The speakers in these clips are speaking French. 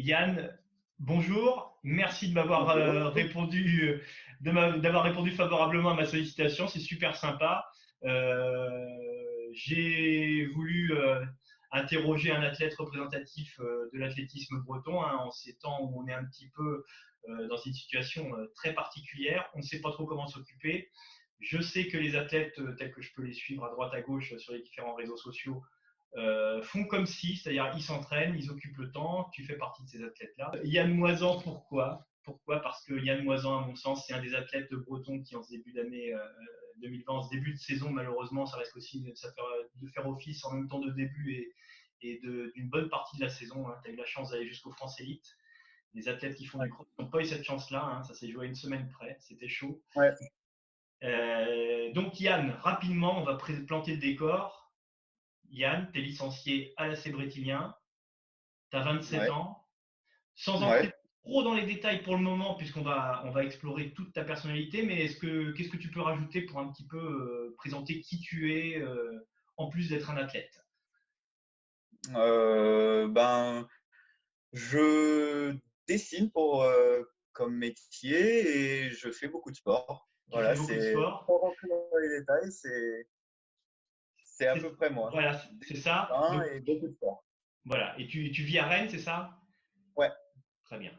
Yann, bonjour. Merci de m'avoir euh, répondu, d'avoir répondu favorablement à ma sollicitation. C'est super sympa. Euh, j'ai voulu euh, interroger un athlète représentatif de l'athlétisme breton hein, en ces temps où on est un petit peu dans une situation très particulière. On ne sait pas trop comment s'occuper. Je sais que les athlètes, tels que je peux les suivre à droite à gauche sur les différents réseaux sociaux, euh, font comme si, c'est-à-dire ils s'entraînent, ils occupent le temps, tu fais partie de ces athlètes-là. Yann Moisan, pourquoi? Pourquoi? Parce que Yann Moisan, à mon sens, c'est un des athlètes de breton qui, en ce début d'année 2020, euh, en ce début de saison, malheureusement, ça risque aussi de faire, office en même temps de début et, d'une bonne partie de la saison. Hein. Tu as eu la chance d'aller jusqu'au France Elite. Les athlètes qui font du cross n'ont pas eu cette chance-là. Hein. Ça s'est joué une semaine près. C'était chaud. Euh, donc Yann, rapidement, on va planter le décor. Yann, tu es licencié à la Brétilien, tu as 27 ans. Sans entrer trop dans les détails pour le moment, puisqu'on va, on va explorer toute ta personnalité, mais est-ce que, qu'est-ce que tu peux rajouter pour un petit peu euh, présenter qui tu es, euh, en plus d'être un athlète? Euh, ben, Je dessine pour, comme métier et je fais beaucoup de sport. voilà, c'est. Pour rentrer dans les détails, c'est c'est à peu près moi. Voilà, c'est ça. et beaucoup de. Voilà. Et tu, tu vis à Rennes, c'est ça? Ouais. Très bien.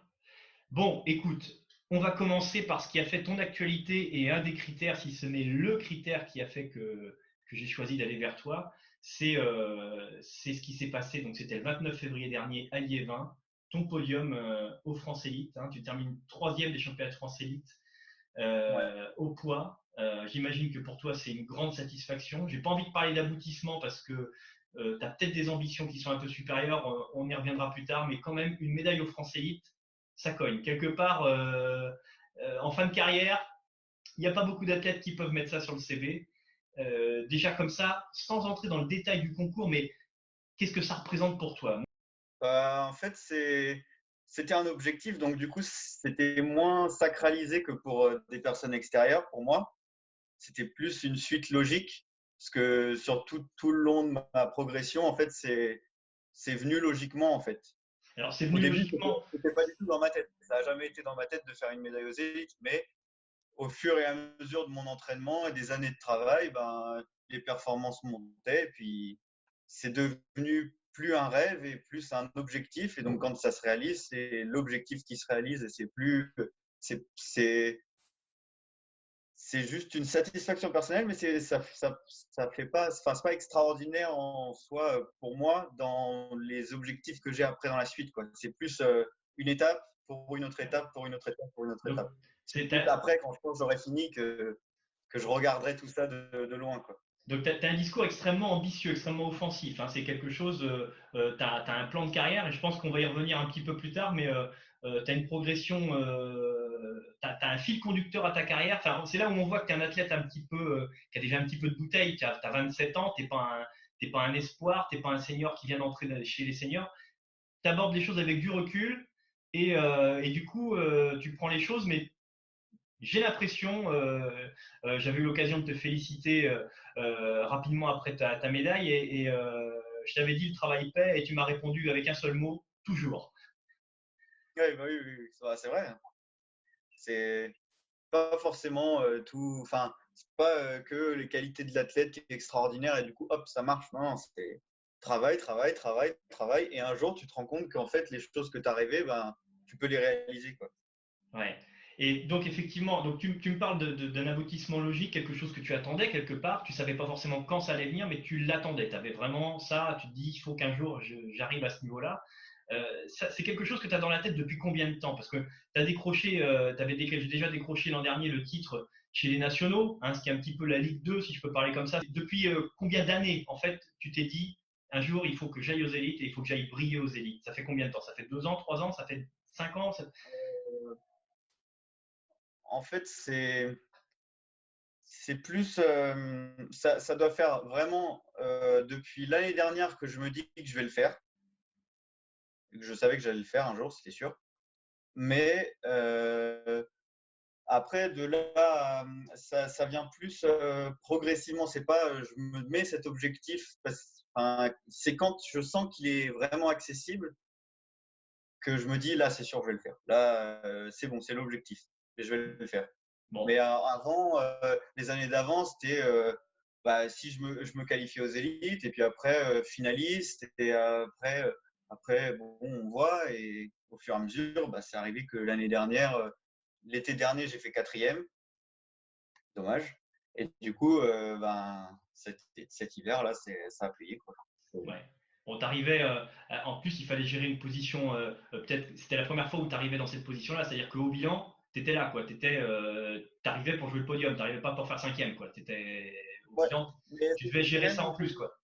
Bon, écoute, on va commencer par ce qui a fait ton actualité et un des critères, si ce n'est le critère qui a fait que, que j'ai choisi d'aller vers toi, c'est euh, ce qui s'est passé. Donc, c'était le 29 février dernier à Liévin, ton podium euh, au France Elite. Hein. tu termines troisième des championnats de France Elite euh, au poids. Euh, j'imagine que pour toi, c'est une grande satisfaction. Je n'ai pas envie de parler d'aboutissement parce que euh, tu as peut-être des ambitions qui sont un peu supérieures. Euh, on y reviendra plus tard, mais quand même, une médaille au Elite, ça cogne. Quelque part, en fin de carrière, il n'y a pas beaucoup d'athlètes qui peuvent mettre ça sur le CV. déjà comme ça, sans entrer dans le détail du concours, mais qu'est-ce que ça représente pour toi? En fait, c'était un objectif, donc du coup, c'était moins sacralisé que pour des personnes extérieures pour moi c'était plus une suite logique. Parce que sur tout, tout, le long de ma progression, en fait, c'est venu logiquement, en fait. Alors, c'est venu logiquement. C'était pas du tout dans ma tête. Ça n'a jamais été dans ma tête de faire une médaille aux élites, mais au fur et à mesure de mon entraînement et des années de travail, ben, les performances montaient. Et puis, c'est devenu plus un rêve et plus un objectif. Et donc, quand ça se réalise, c'est l'objectif qui se réalise et c'est plus. C'est c'est juste une satisfaction personnelle, mais ça, ça, ça fait pas, enfin, c'est pas extraordinaire en soi euh, pour moi dans les objectifs que j'ai après dans la suite. C'est plus euh, une étape pour une autre étape, pour une autre étape, pour une autre étape. C'est après, quand je pense j'aurai fini, que, que je regarderai tout ça de, de loin. Quoi. Donc, tu as, un discours extrêmement ambitieux, extrêmement offensif. Hein. C'est quelque chose, euh, tu as, un plan de carrière et je pense qu'on va y revenir un petit peu plus tard, mais tu as une progression tu as, un fil conducteur à ta carrière. C'est là où on voit que tu es un athlète un petit peu, euh, qui a déjà un petit peu de bouteille, tu as, 27 ans, tu n'es pas, un, espoir, tu n'es pas un senior qui vient d'entrer chez les seniors. Tu abordes les choses avec du recul et, euh, du coup, euh, tu prends les choses, mais j'ai l'impression, j'avais eu l'occasion de te féliciter rapidement après ta, ta médaille et, et je t'avais dit le travail paie et tu m'as répondu avec un seul mot, toujours. Oui, bah oui, oui, c'est vrai. Hein c'est pas forcément euh, tout. Enfin, c'est pas euh, que les qualités de l'athlète qui est extraordinaire et du coup, hop, ça marche. Non, c'est travail, travail, travail, travail. Et un jour, tu te rends compte qu'en fait, les choses que tu as rêvé, ben, tu peux les réaliser. Quoi. Ouais. Et donc, effectivement, donc tu, tu me parles d'un aboutissement logique, quelque chose que tu attendais quelque part. Tu savais pas forcément quand ça allait venir, mais tu l'attendais. Tu avais vraiment ça. Tu te dis, il faut qu'un jour, j'arrive à ce niveau-là. Euh, c'est quelque chose que tu as dans la tête depuis combien de temps? Parce que tu as décroché, euh, tu avais déjà décroché l'an dernier le titre chez les nationaux, hein, ce qui est un petit peu la Ligue 2, si je peux parler comme ça. Depuis euh, combien d'années, en fait, tu t'es dit, un jour, il faut que j'aille aux élites et il faut que j'aille briller aux élites? Ça fait combien de temps? Ça fait deux ans, trois ans? Ça fait cinq ans? En fait, c'est c'est plus, ça, ça, doit faire vraiment depuis l'année dernière que je me dis que je vais le faire je savais que j'allais le faire un jour, c'était sûr. Mais euh, après, de là, ça, ça vient plus euh, progressivement. C'est pas, je me mets cet objectif. C'est quand je sens qu'il est vraiment accessible que je me dis là, c'est sûr, je vais le faire. Là, c'est bon, c'est l'objectif et je vais le faire. Mais avant, les années d'avant, c'était bah, si je me, je me qualifie aux élites et puis après finaliste et après, après bon, on voit et au fur et à mesure, bah, c'est arrivé que l'année dernière, l'été dernier, j'ai fait quatrième. Dommage. Et du coup, ben, cet, cet hiver-là, ça a payé. Quoi. Ouais. Bon, t'arrivais, euh, en plus, il fallait gérer une position, euh, euh, peut-être, c'était la première fois où tu arrivais dans cette position-là, c'est-à-dire qu'au bilan, tu étais là. Tu arrivais pour jouer le podium, tu n'arrivais pas pour faire cinquième, quoi. Étais, au bilan, tu devais gérer ça en plus, quoi.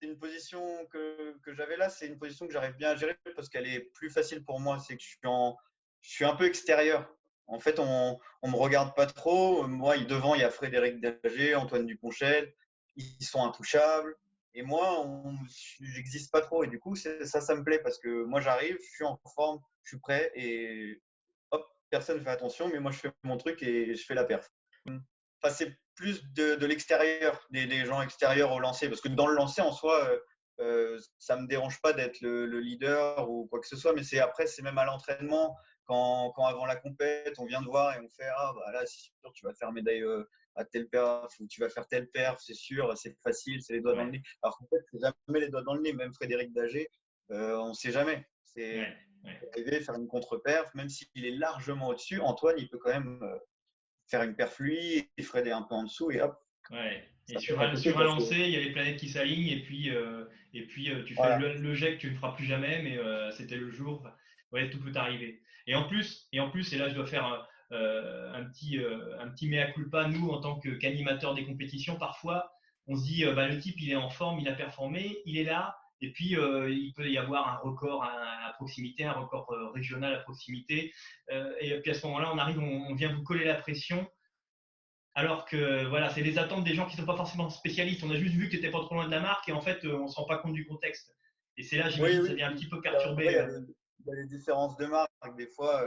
C'est une position que, j'avais là, c'est une position que j'arrive bien à gérer parce qu'elle est plus facile pour moi. C'est que je suis, un peu extérieur. En fait, on ne me regarde pas trop. Moi, devant, il y a Frédéric Dager, Antoine Duponchel. Ils sont intouchables. Et moi, j'existe pas trop. Et du coup, ça, ça me plaît parce que moi, j'arrive, je suis en forme, je suis prêt et hop, personne ne fait attention, mais moi, je fais mon truc et je fais la perf. Plus de, l'extérieur, des, gens extérieurs au lancer. Parce que dans le lancer, en soi, euh, euh ça me dérange pas d'être le, leader ou quoi que ce soit, mais c'est après, c'est même à l'entraînement. Quand, quand, avant la compète, on vient de voir et on fait Ah, bah là, c'est sûr, tu vas faire médaille, euh, à tel perf ou tu vas faire tel perf, c'est sûr, c'est facile, c'est les doigts dans le nez. Alors qu'en fait, c'est jamais les doigts dans le nez. Même Frédéric Dager, euh, on ne sait jamais. C'est arriver faire une contre-perf, même s'il est largement au-dessus. Antoine, il peut quand même faire une perf lui, et Fred est un peu en dessous et hop. Ouais. Et sur un, sur un lancer, il y a les planètes qui s'alignent et puis, euh, et puis tu fais le, jet que tu ne feras plus jamais, mais c'était le jour. Ouais, tout peut arriver. Et en plus, et en plus, et là je dois faire euh, un petit, euh, un petit mea culpa, nous, en tant qu'animateurs des compétitions, parfois, on se dit, euh, bah, le type, il est en forme, il a performé, il est là, et puis, il peut y avoir un record à, proximité, un record régional à proximité. et puis, à ce moment-là, on arrive, on, vient vous coller la pression. Alors que, voilà, c'est les attentes des gens qui ne sont pas forcément spécialistes. On a juste vu que tu n'étais pas trop loin de la marque et en fait, on ne se rend pas compte du contexte. Et c'est là, j'imagine, oui, ça vient un petit peu perturber. Il y, a, des différences de marque. Des fois,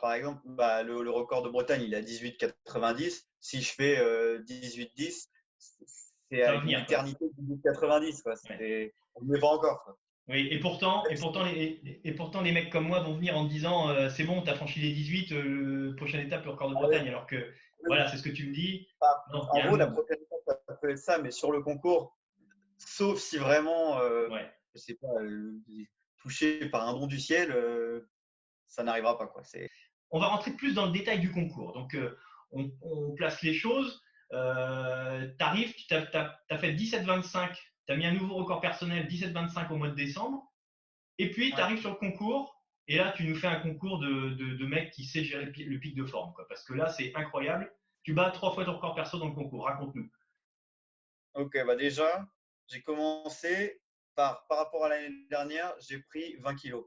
par exemple, bah, le, record de Bretagne, il est à 18,90. Si je fais 18,10, euh, c'est à une éternité de 18,90. On ne pas encore. Oui, et pourtant, et, pourtant les, et pourtant, les mecs comme moi vont venir en me disant euh, c'est bon, tu as franchi les 18, euh, prochaine étape, le record de ah Bretagne. Alors que, voilà, c'est ce que tu me dis. en gros, la prochaine étape, ça peut être ça, mais sur le concours, sauf si vraiment, je sais pas, touché par un don du ciel, ça n'arrivera pas. Quoi. On va rentrer plus dans le détail du concours. Donc, euh, on, place les choses. Euh, tu arrives, tu as, fait 17-25, tu as mis un nouveau record personnel 17-25 au mois de décembre. Et puis, tu arrives sur le concours. Et là, tu nous fais un concours de, de, mec qui sait gérer le pic de forme. Quoi, parce que là, c'est incroyable. Tu bats trois fois ton record perso dans le concours. Raconte-nous. Ok, bah déjà, j'ai commencé par, par rapport à l'année dernière, j'ai pris 20 kilos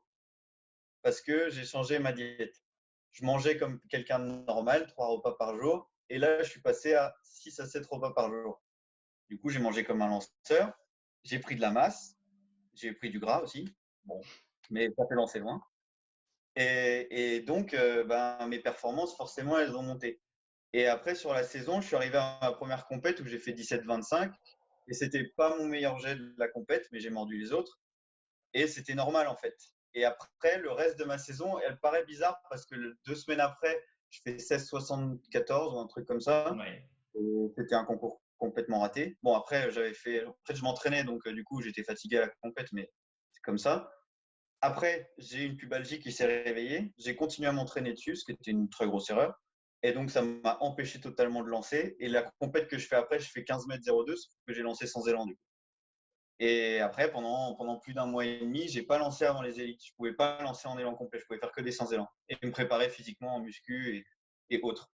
parce que j'ai changé ma diète. Je mangeais comme quelqu'un de normal, trois repas par jour. Et là, je suis passé à 6 à 7 repas par jour. Du coup, j'ai mangé comme un lanceur. J'ai pris de la masse. J'ai pris du gras aussi. Bon, mais ça fait lancer loin. Et, donc, euh, ben, mes performances, forcément, elles ont monté. Et après, sur la saison, je suis arrivé à ma première compète où j'ai fait 17-25. Et c'était pas mon meilleur jet de la compète, mais j'ai mordu les autres. Et c'était normal, en fait. Et après, le reste de ma saison, elle paraît bizarre parce que deux semaines après, je fais 16,74 ou un truc comme ça. C'était un concours complètement raté. Bon, après, j'avais fait. En fait, je m'entraînais, donc euh, du coup, j'étais fatigué à la compète, mais c'est comme ça. Après, j'ai une pubalgie qui s'est réveillée. J'ai continué à m'entraîner dessus, ce qui était une très grosse erreur. Et donc, ça m'a empêché totalement de lancer. Et la compète que je fais après, je fais 15 mètres 02, ce que j'ai lancé sans élan du coup. Et après, pendant, pendant plus d'un mois et demi, j'ai pas lancé avant les élites. Je pouvais pas lancer en élan complet. Je pouvais faire que des sans élan et me préparer physiquement en muscu et autres.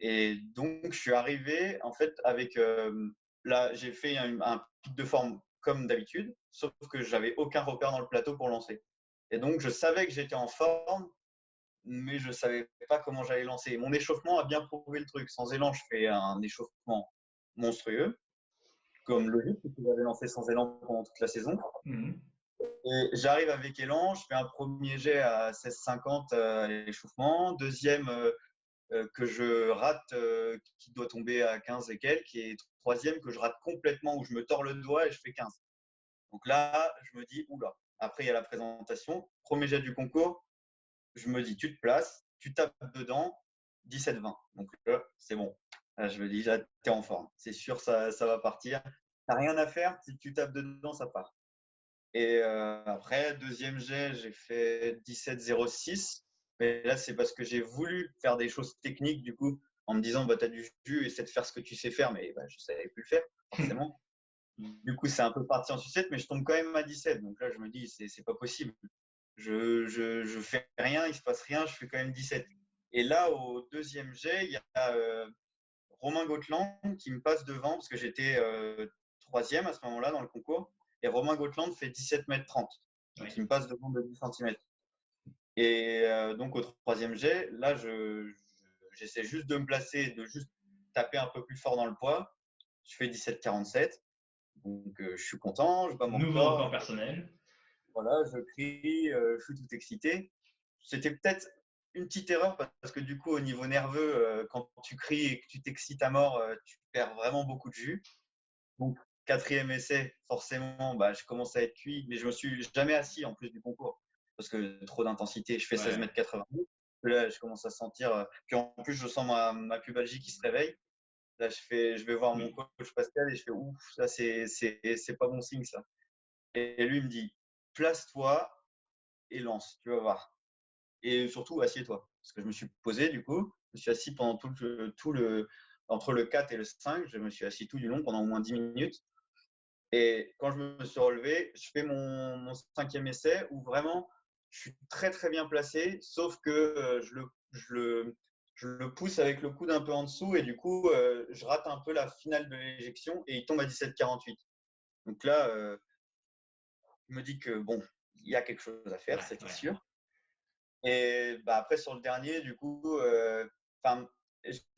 Et donc, je suis arrivé en fait avec euh, là, j'ai fait un, un, pic de forme comme d'habitude, sauf que j'avais aucun repère dans le plateau pour lancer. Et donc, je savais que j'étais en forme, mais je savais pas comment j'allais lancer. Mon échauffement a bien prouvé le truc. Sans élan, je fais un échauffement monstrueux comme logique, parce que j'avais lancé sans élan pendant toute la saison. Mhm. Et j'arrive avec élan, je fais un premier jet à 16,50 euh, à l'échauffement, deuxième euh, que je rate, qui doit tomber à 15 et quelques, et troisième que je rate complètement, où je me tords le doigt et je fais 15. Donc là, je me dis, oula, Après, il y a la présentation. Premier jet du concours, je me dis, tu te places, tu tapes dedans, 17-20. Donc là, c'est bon. je me dis, tu es en forme. C'est sûr, ça, ça va partir. Tu n'as rien à faire. Si tu tapes dedans, ça part. Et euh, après, deuxième jet, j'ai fait 17-06. Mais là, c'est parce que j'ai voulu faire des choses techniques, du coup, en me disant, bah, tu as du jus, essaie de faire ce que tu sais faire. Mais bah, je ne savais plus le faire, forcément. du coup, c'est un peu parti en sucette, mais je tombe quand même à 17. Donc là, je me dis, c'est pas possible. Je, je, je, fais rien, il se passe rien, je fais quand même 17. Et là, au deuxième jet, il y a euh, Romain Gotland qui me passe devant parce que j'étais euh, troisième à ce moment-là dans le concours. Et Romain Gotland fait 17 mètres 30. Donc, il me passe devant de 10 cm. Et euh, donc, au troisième jet, là, j'essaie juste de me placer, de juste taper un peu plus fort dans le poids. Je fais 17-47. Donc, je suis content. Je bats mon Nouveau record personnel. Voilà, je crie, je suis tout excité. C'était peut-être une petite erreur parce que du coup, au niveau nerveux, euh, quand tu cries et que tu t'excites à mort, euh, tu perds vraiment beaucoup de jus. Donc, quatrième essai, forcément, bah, je commence à être cuit, mais je me suis jamais assis en plus du concours parce que trop d'intensité. Je fais 16 mètres 80. Là, je commence à sentir. Euh, puis en plus, je sens ma, ma pubalgie qui se réveille. Là, je, fais, je vais voir mon coach Pascal et je fais ouf, ça, c'est pas bon signe, ça. Et lui me dit place-toi et lance, tu vas voir et surtout assieds-toi. Parce que je me suis posé du coup, je me suis assis pendant tout le, tout le, entre le 4 et le 5, je me suis assis tout du long pendant au moins 10 minutes. Et quand je me suis relevé, je fais mon, mon cinquième essai où vraiment je suis très très bien placé, sauf que euh, je, le, je, le, je le pousse avec le coude un peu en dessous et du coup euh, je rate un peu la finale de l'éjection et il tombe à 17,48. Donc là, euh, je me dis que bon, il y a quelque chose à faire, c'est sûr. Et bah, après, sur le dernier, du coup, euh,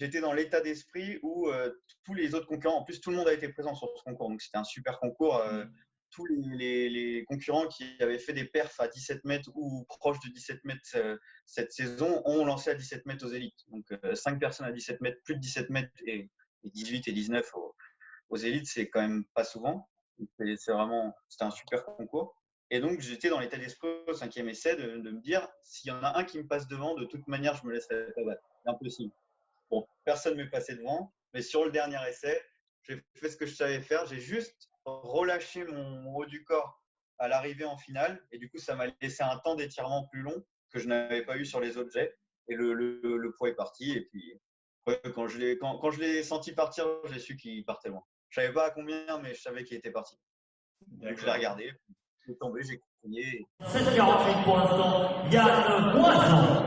j'étais dans l'état d'esprit où euh, tous les autres concurrents, en plus, tout le monde a été présent sur ce concours. Donc, c'était un super concours. Euh, mmh. Tous les, concurrents qui avaient fait des perfs à 17 mètres ou proches de 17 mètres cette saison ont lancé à 17 mètres aux élites. Donc, 5 personnes à 17 mètres, plus de 17 mètres et, 18 et 19 aux, élites, c'est quand même pas souvent. C'est vraiment, c'était un super concours. Et donc, j'étais dans l'état d'esprit au cinquième essai de, me dire s'il y en a un qui me passe devant, de toute manière, je me laisserai pas battre. C'est impossible. Bon, personne ne m'est passé devant, mais sur le dernier essai, j'ai fait ce que je savais faire. J'ai juste relâché mon haut du corps à l'arrivée en finale. Et du coup, ça m'a laissé un temps d'étirement plus long que je n'avais pas eu sur les autres jets. Et le, le, poids est parti. Et puis, quand je l'ai quand, quand je senti partir, j'ai su qu'il partait loin. Je ne savais pas à combien, mais je savais qu'il était parti. Donc, je l'ai regardé j'ai tombé, j'ai crié. 7,48 pour l'instant, Yann Moison.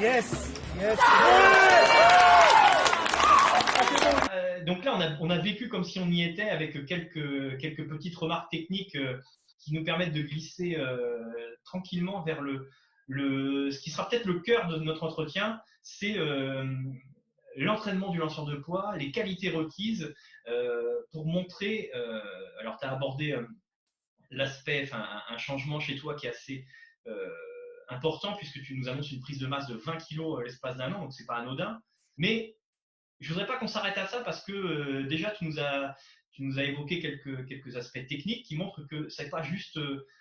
Yes, yes. Euh, donc là, on a, vécu comme si on y était avec quelques, petites remarques techniques euh, qui nous permettent de glisser euh, tranquillement vers ce qui sera peut-être le cœur de notre entretien, c'est l'entraînement du lanceur de poids, les qualités requises pour montrer. Alors, tu as abordé l'aspect, un changement chez toi qui est assez important puisque tu nous annonces une prise de masse de 20 kg l'espace d'un an, donc c'est pas anodin. Mais je voudrais pas qu'on s'arrête à ça parce que déjà tu nous as tu nous as évoqué quelques, quelques aspects techniques qui montrent que c'est pas juste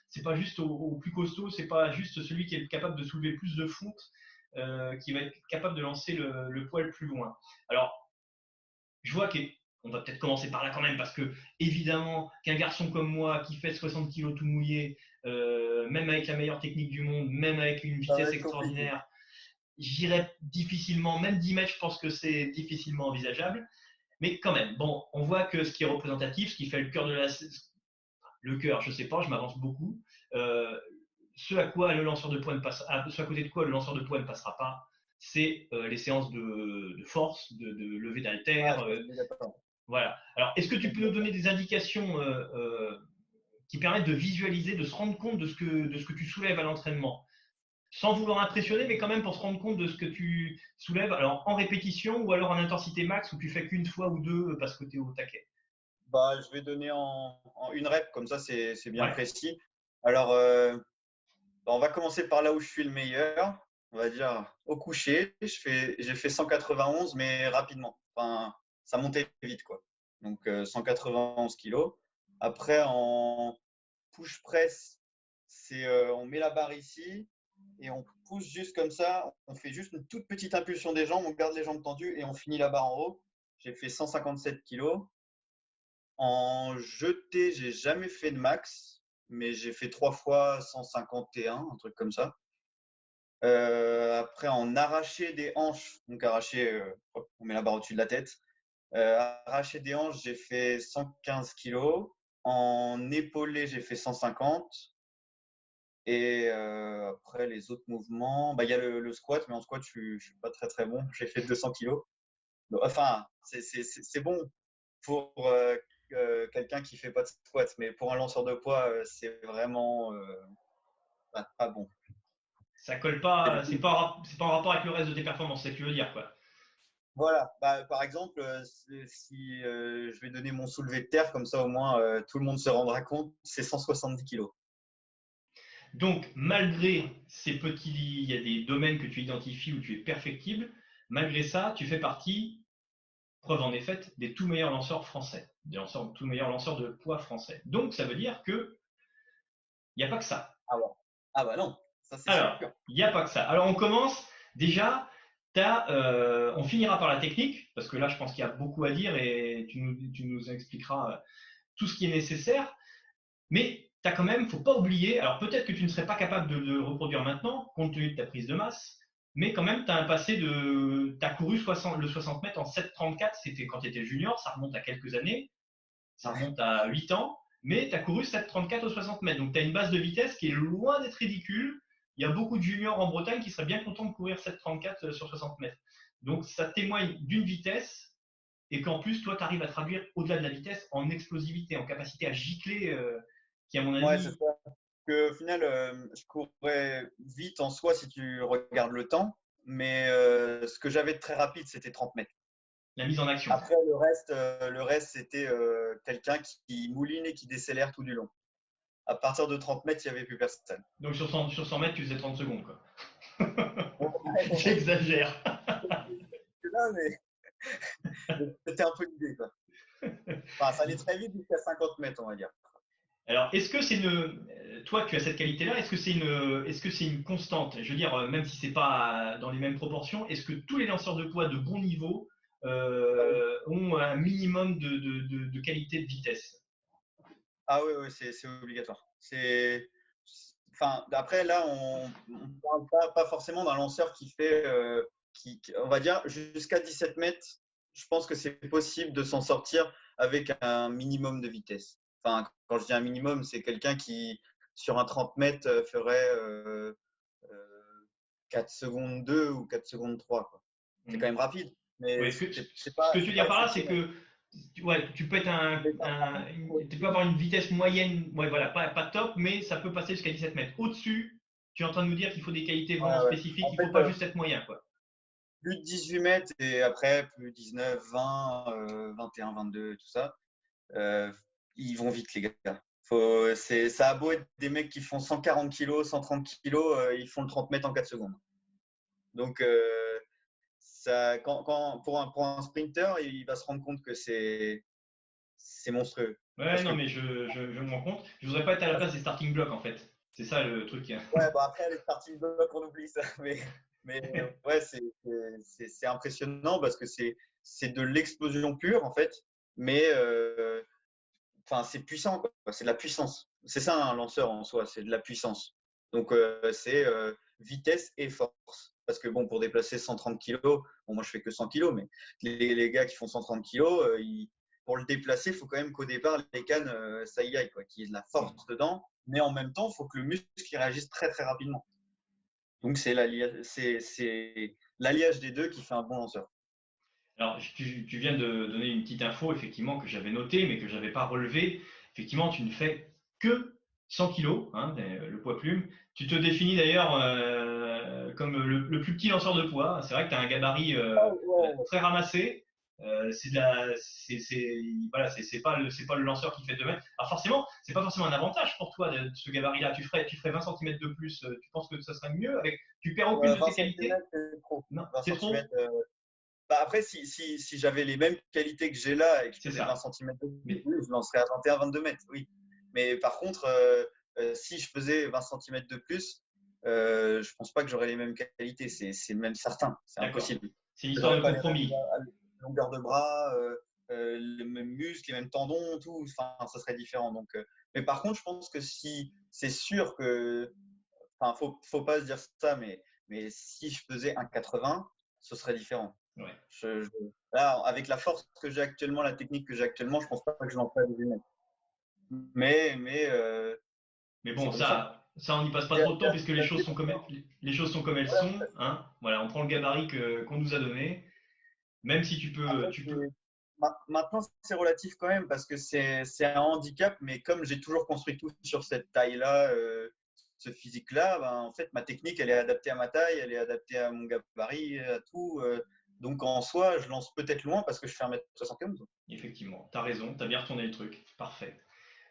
c'est pas juste au, plus costaud, c'est pas juste celui qui est capable de soulever plus de fonte euh, qui va être capable de lancer le, poil plus loin. Alors, je vois qu'on va peut-être commencer par là quand même, parce que évidemment, qu'un garçon comme moi qui fait 60 kg tout mouillé, euh, même avec la meilleure technique du monde, même avec une vitesse extraordinaire, j'irai difficilement, même 10 mètres, je pense que c'est difficilement envisageable. Mais quand même, bon, on voit que ce qui est représentatif, ce qui fait le cœur de la. Le cœur, je ne sais pas, je m'avance beaucoup. Euh, ce à quoi le lanceur de poids ne passera, ce à côté de quoi le lanceur de poids ne passera pas, c'est euh, les séances de, force, de, de levée d'haltère. Euh, voilà. Alors, est-ce que tu peux nous donner des indications euh, qui permettent de visualiser, de se rendre compte de ce que, de ce que tu soulèves à l'entraînement? Sans vouloir impressionner, mais quand même pour se rendre compte de ce que tu soulèves, alors en répétition ou alors en intensité max où tu fais qu'une fois ou deux parce que tu es au taquet? Bah, Je vais donner en, une rep, comme ça c'est bien précis. Alors, bah, on va commencer par là où je suis le meilleur. On va dire au coucher. J'ai fait 191, mais rapidement. Enfin, ça montait vite. quoi. donc 191 kg. Après, en push press, c'est on met la barre ici et on pousse juste comme ça. On fait juste une toute petite impulsion des jambes, on garde les jambes tendues et on finit la barre en haut. J'ai fait 157 kg. En jeté, j'ai jamais fait de max, mais j'ai fait trois fois 151, un truc comme ça. Euh, après, en arraché des hanches, donc arraché, euh, on met la barre au-dessus de la tête. Euh, arraché des hanches, j'ai fait 115 kg. En épaulé, j'ai fait 150. Et après, les autres mouvements, bah, il y a le, squat, mais en squat, je ne suis pas très très bon. J'ai fait 200 kg. Enfin, c'est bon pour quelqu'un qui fait pas de squat, mais pour un lanceur de poids, c'est vraiment pas bon ça colle pas, c'est pas, pas en rapport avec le reste de tes performances, c'est ce que tu veux dire, quoi. Voilà, bah, par exemple, euh, si euh, je vais donner mon soulevé de terre, comme ça au moins euh, tout le monde se rendra compte, c'est 170 kg. Donc, malgré ces petits, il y a des domaines que tu identifies où tu es perfectible, malgré ça, tu fais partie, preuve en effet, des tout meilleurs lanceurs français, des lanceurs, tout meilleurs lanceurs de poids français. Donc, ça veut dire que il n'y a pas que ça. Ah, bon. ah bah non. Alors, il n'y a pas que ça. Alors, on commence déjà. Euh, on finira par la technique, parce que là, je pense qu'il y a beaucoup à dire et tu nous, expliqueras euh, tout ce qui est nécessaire. Mais tu as quand même, il ne faut pas oublier, alors peut-être que tu ne serais pas capable de le reproduire maintenant, compte tenu de ta prise de masse, mais quand même, tu as un passé de. Tu as couru 60, le 60 mètres en 7,34, c'était quand tu étais junior, ça remonte à quelques années, ça remonte à 8 ans, mais tu as couru 7,34 au 60 mètres. Donc tu as une base de vitesse qui est loin d'être ridicule il y a beaucoup de juniors en Bretagne qui seraient bien contents de courir 7,34 euh, sur 60 mètres. Donc, ça témoigne d'une vitesse et qu'en plus, toi, tu arrives à traduire au-delà de la vitesse en explosivité, en capacité à gicler, euh, qui, à mon avis. Ouais, c'est ça. Que, au final, euh, je courrais vite en soi si tu regardes le temps, mais ce que j'avais de très rapide, c'était 30 mètres. La mise en action. Après, le reste, le reste c'était quelqu'un qui mouline et qui décélère tout du long à partir de 30 mètres, il n'y avait plus personne. Donc sur 100, sur 100 mètres, tu faisais 30 secondes. J'exagère. mais c'était un peu l'idée. Enfin, ça allait très vite jusqu'à 50 mètres, on va dire. Alors, est-ce que c'est une. Toi, tu as cette qualité-là, est-ce que c'est une, est-ce que c'est une constante? Je veux dire, même si c'est pas dans les mêmes proportions, est-ce que tous les lanceurs de poids de bon niveau euh, ont un minimum de, de, de qualité de vitesse? Ah oui, oui c'est obligatoire. C'est, enfin, après là, on ne parle pas, pas forcément d'un lanceur qui fait, euh, qui, on va dire, jusqu'à 17 mètres. Je pense que c'est possible de s'en sortir avec un minimum de vitesse. Enfin, quand je dis un minimum, c'est quelqu'un qui, sur un 30 mètres, euh, ferait euh, 4 euh, secondes 2 ou 4 secondes 3. C'est mmh. quand même rapide. Mais ce, que, pas, ce que tu veux dire par là, c'est que ouais, tu peux être un, tu peux avoir une vitesse moyenne, ouais, voilà, pas, pas top, mais ça peut passer jusqu'à 17 mètres. Au-dessus, tu es en train de nous dire qu'il faut des qualités vraiment spécifiques, il ne faut pas euh, juste être moyen. Quoi. Plus de 18 mètres et après plus 19, 20, 21, 22, tout ça, euh, ils vont vite les gars. Faut, ça a beau être des mecs qui font 140 kg, 130 kg, ils font le 30 mètres en 4 secondes. Donc, euh, quand, pour, un, pour un sprinter, il va se rendre compte que c'est monstrueux. Ouais, non, mais je, je, me rends compte. Je voudrais pas être à la place des starting blocks en fait. C'est ça le truc. Ouais, bah après, les starting blocks, on oublie ça. Mais, mais ouais, c'est impressionnant parce que c'est de l'explosion pure en fait. Mais euh, enfin, c'est puissant, c'est de la puissance. C'est ça un lanceur en soi, c'est de la puissance. Donc, euh, c'est euh, vitesse et force. Parce que bon, pour déplacer 130 kg, bon, moi je fais que 100 kg, mais les, gars qui font 130 kg, euh, pour le déplacer, il faut quand même qu'au départ, les cannes, ça y aille, qu'il y ait de la force dedans. Mais en même temps, il faut que le muscle réagisse très très rapidement. Donc c'est l'alliage des deux qui fait un bon lanceur. Alors, tu, tu, viens de donner une petite info, effectivement, que j'avais notée, mais que je n'avais pas relevée. Effectivement, tu ne fais que 100 kg, hein, le poids plume. Tu te définis d'ailleurs euh, comme le, plus petit lanceur de poids. C'est vrai que tu as un gabarit euh, ah, très ramassé. Euh, c'est voilà, pas le c'est pas le lanceur qui fait 2 mètres. Alors forcément, c'est pas forcément un avantage pour toi de, ce gabarit-là. Tu ferais tu ferais 20 cm de plus. Tu penses que ça serait mieux avec Tu perds aucune de tes qualités? Non, c'est trop. Bah après, si, si, si j'avais les mêmes qualités que j'ai là et que je faisais 20 cm de plus, je lancerais à 21, 22 mètres, oui. Mais par contre, euh, euh, si je faisais 20 cm de plus, euh, je pense pas que j'aurais les mêmes qualités. C'est même certain. C'est impossible. C'est une histoire de compromis. longueur de bras, les mêmes muscles, les mêmes tendons, tout. Enfin, ça serait différent. Donc, mais par contre, je pense que si c'est sûr que, enfin, faut, faut pas se dire ça, mais, mais si je faisais un 80, ce serait différent. Là, avec la force que j'ai actuellement, la technique que j'ai actuellement, je pense pas que je lancerais des lunettes. Mais, mais, euh, mais bon, ça, ça, on n'y passe pas trop de temps puisque les choses sont comme elles, les choses sont comme elles sont. Hein voilà, on prend le gabarit qu'on nous a donné. Même si tu peux, tu peux. Maintenant, c'est relatif quand même parce que c'est un handicap, mais comme j'ai toujours construit tout sur cette taille-là, euh, ce physique-là, ben, en fait, ma technique, elle est adaptée à ma taille, elle est adaptée à mon gabarit, à tout. Euh. Donc en soi, je lance peut-être loin parce que je fais 1m75. Effectivement, tu as raison, tu as bien retourné le truc. Parfait.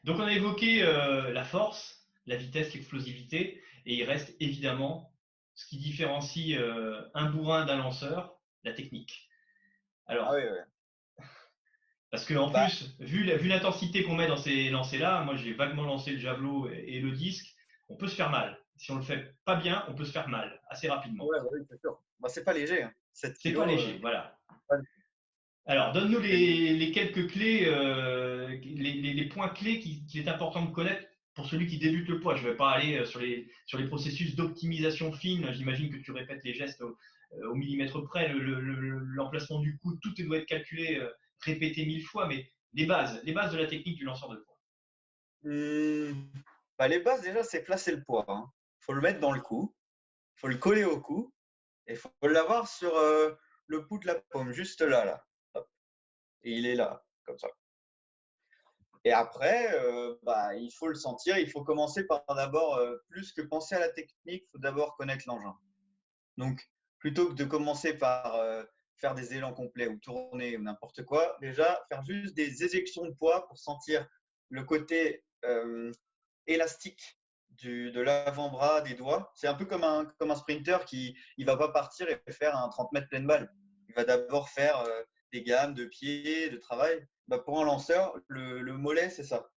Donc on a évoqué euh, la force, la vitesse, l'explosivité, et il reste évidemment ce qui différencie euh, un bourrin d'un lanceur, la technique. Alors, ah parce que en bah plus, vu, l'intensité qu'on met dans ces lancers-là, moi j'ai vaguement lancé le javelot et, le disque, on peut se faire mal. Si on le fait pas bien, on peut se faire mal assez rapidement. oui, c'est sûr. Bah, c'est pas léger. Hein. C'est pas léger, euh, voilà. Alors, donne-nous les, quelques clés, euh, les, points clés qu'il est important de connaître pour celui qui débute le poids. Je ne vais pas aller euh, sur les, sur les processus d'optimisation fine. J'imagine que tu répètes les gestes au, millimètre près, l'emplacement du coup, tout doit être calculé, répété mille fois, mais les bases, les bases de la technique du lanceur de poids. Mmh. Bah, les bases, déjà, c'est placer le poids. Il hein. faut le mettre dans le cou, il faut le coller au cou, il faut l'avoir sur euh, le bout de la paume, juste là. là. Et il est là, comme ça. Et après, euh, bah, il faut le sentir. Il faut commencer par d'abord, euh, plus que penser à la technique, il faut d'abord connaître l'engin. Donc, plutôt que de commencer par faire des élans complets ou tourner ou n'importe quoi, déjà, faire juste des éjections de poids pour sentir le côté élastique du, de l'avant-bras, des doigts. C'est un peu comme un, comme un sprinter qui ne va pas partir et faire un 30 mètres pleine balle. Il va d'abord faire euh, des gammes de pieds, de travail. Bah, pour un lanceur, le, le mollet, c'est ça.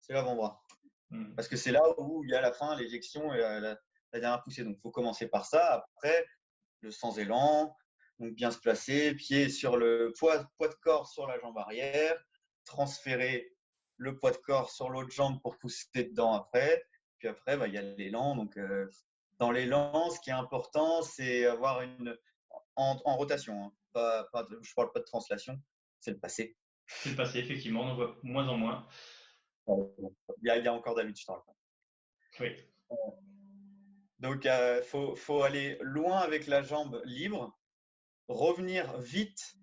C'est l'avant-bras. Hmm. Parce que c'est là où il y a la fin, l'éjection et la, la, dernière poussée. Donc, il faut commencer par ça. Après, le sans élan, donc bien se placer, pied sur le poids, poids de corps sur la jambe arrière, transférer le poids de corps sur l'autre jambe pour pousser dedans après. Puis après, bah, il y a l'élan. Donc, euh, dans l'élan, ce qui est important, c'est avoir une. En, rotation, hein. pas, je ne parle pas de translation, c'est le passé. C'est le passé, effectivement, on en voit moins en moins. Il y a, il y a encore David, je t'en Oui. Donc, il euh, faut, faut, aller loin avec la jambe libre, revenir vite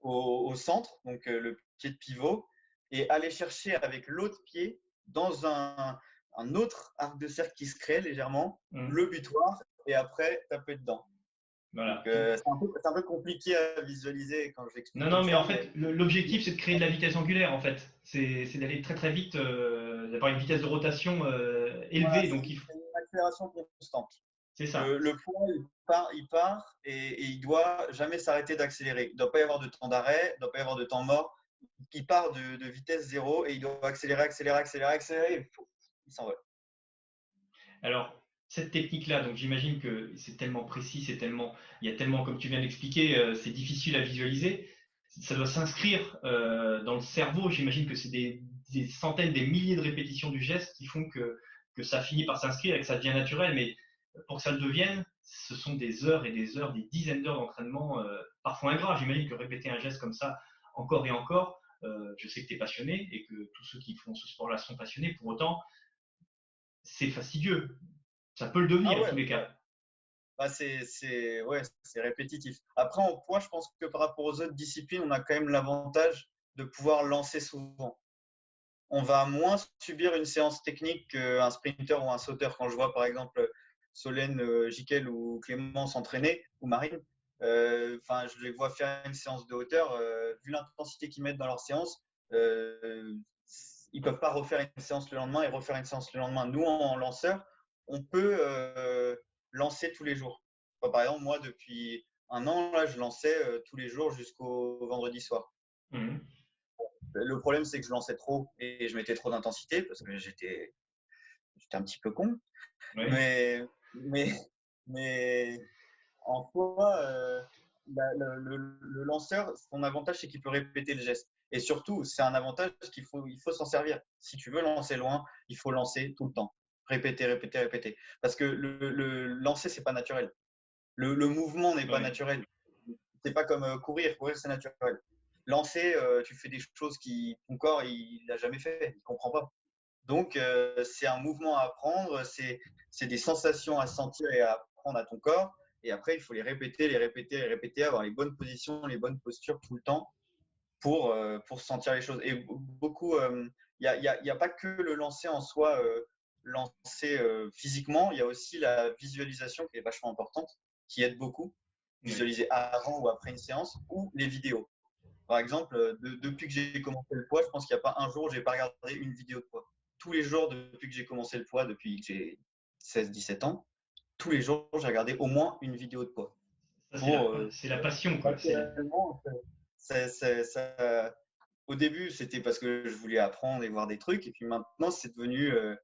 au, au centre, donc euh, le pied de pivot, et aller chercher avec l'autre pied dans un, un, autre arc de cercle qui se crée légèrement, mmh. le butoir, et après taper dedans. Voilà. Euh, c'est un, un, peu compliqué à visualiser quand je l'explique. Non, non, mais en fait, l'objectif, c'est de créer de la vitesse angulaire, en fait. C'est d'aller très, très vite, euh, d'avoir une vitesse de rotation euh, élevée. donc il faut... une accélération constante. C'est ça. Le, poids, il part, il part et, et il doit jamais s'arrêter d'accélérer. Il ne doit pas y avoir de temps d'arrêt, il ne doit pas y avoir de temps mort il part de, vitesse zéro et il doit accélérer, accélérer, accélérer, accélérer. Alors, cette technique-là, donc j'imagine que c'est tellement précis, c'est tellement, il y a tellement, comme tu viens d'expliquer, euh, c'est difficile à visualiser. Ça doit s'inscrire euh, dans le cerveau. J'imagine que c'est des, centaines, des milliers de répétitions du geste qui font que, que ça finit par s'inscrire et que ça devient naturel. Mais pour que ça le devienne, ce sont des heures et des heures, des dizaines d'heures d'entraînement, euh, parfois ingrats. J'imagine que répéter un geste comme ça encore et encore, je sais que tu es passionné et que tous ceux qui font ce sport-là sont passionnés. Pour autant, c'est fastidieux. Ça peut le devenir ah en tous les cas. Bah c'est ouais, répétitif. Après, en poids, je pense que par rapport aux autres disciplines, on a quand même l'avantage de pouvoir lancer souvent. On va moins subir une séance technique qu'un sprinter ou un sauteur. Quand je vois par exemple Solène, euh, Jiquel ou Clément s'entraîner, ou Marine, euh, enfin, je les vois faire une séance de hauteur. Euh, vu l'intensité qu'ils mettent dans leur séance, euh, ils peuvent pas refaire une séance le lendemain et refaire une séance le lendemain. Nous, en lanceur, on peut lancer tous les jours. par exemple, moi, depuis un an, là, je lançais tous les jours jusqu'au vendredi soir. Mmh. Le problème, c'est que je lançais trop et je mettais trop d'intensité parce que j'étais un petit peu con. Mais, mais, mais en soi, euh, le, lanceur, son avantage, c'est qu'il peut répéter le geste. Et surtout, c'est un avantage qu'il faut, il faut s'en servir. Si tu veux lancer loin, il faut lancer tout le temps. Répéter, répéter, répéter. Parce que le, le lancer, c'est pas naturel. Le, mouvement n'est pas naturel. C'est pas comme euh, courir. Courir, c'est naturel. Lancer, euh, tu fais des choses qui ton corps il n'a jamais fait, il comprend pas. Donc c'est un mouvement à apprendre, c'est des sensations à sentir et à apprendre à ton corps. Et après, il faut les répéter, les répéter, les répéter, avoir les bonnes positions, les bonnes postures tout le temps pour, euh, pour sentir les choses. Et beaucoup, il euh, n'y a, a, y a, pas que le lancer en soi, euh, lancer physiquement, il y a aussi la visualisation qui est vachement importante, qui aide beaucoup. Visualiser avant ou après une séance, ou les vidéos. Par exemple, depuis que j'ai commencé le poids, je pense qu'il n'y a pas un jour où je n'ai pas regardé une vidéo de poids. Tous les jours, depuis que j'ai commencé le poids, depuis que j'ai 16-17 ans, tous les jours, j'ai regardé au moins une vidéo de poids. C'est la, passion. Quoi. Au début, c'était parce que je voulais apprendre et voir des trucs. Et puis maintenant, c'est devenu. Euh,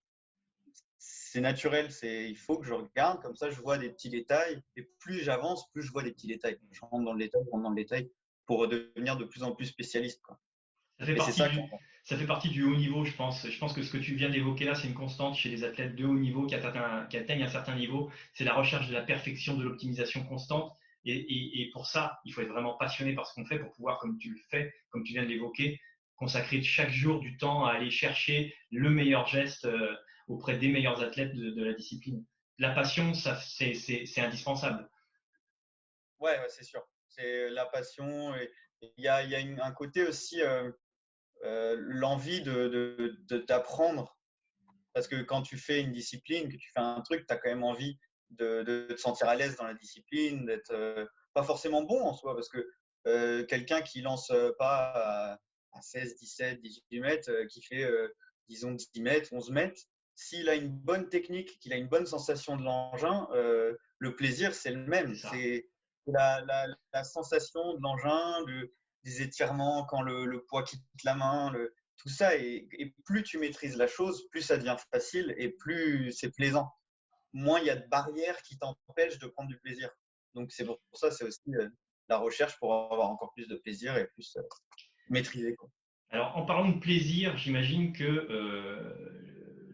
c'est naturel. Il faut que je regarde. Comme ça, je vois des petits détails. Et plus j'avance, plus je vois des petits détails. Je rentre dans le détail, je rentre dans le détail pour devenir de plus en plus spécialiste. Quoi. Ça fait, partie du, ça fait partie du haut niveau, je pense. Je pense que ce que tu viens d'évoquer là, c'est une constante chez les athlètes de haut niveau qui, atteignent un certain niveau. C'est la recherche de la perfection, de l'optimisation constante. Et, pour ça, il faut être vraiment passionné par ce qu'on fait pour pouvoir, comme tu le fais, comme tu viens de l'évoquer, consacrer chaque jour du temps à aller chercher le meilleur geste euh, auprès des meilleurs athlètes de, la discipline. La passion, c'est indispensable. Ouais, c'est sûr. C'est la passion. Il y a, un côté aussi, euh, euh, l'envie de, d'apprendre. Parce que quand tu fais une discipline, que tu fais un truc, tu as quand même envie de, te sentir à l'aise dans la discipline, d'être euh, pas forcément bon en soi. Parce que euh, quelqu'un qui lance pas à, 16, 17, 18 mètres, qui fait, disons, 10 mètres, 11 mètres, s'il a une bonne technique, qu'il a une bonne sensation de l'engin, le plaisir, c'est le même. C'est la, la, la, sensation de l'engin, le, des étirements quand le, poids quitte la main, le, tout ça. Et, plus tu maîtrises la chose, plus ça devient facile et plus c'est plaisant. Moins il y a de barrières qui t'empêchent de prendre du plaisir. Donc c'est pour ça, c'est aussi euh, la recherche pour avoir encore plus de plaisir et plus euh, maîtriser. Alors en parlant de plaisir, j'imagine que euh,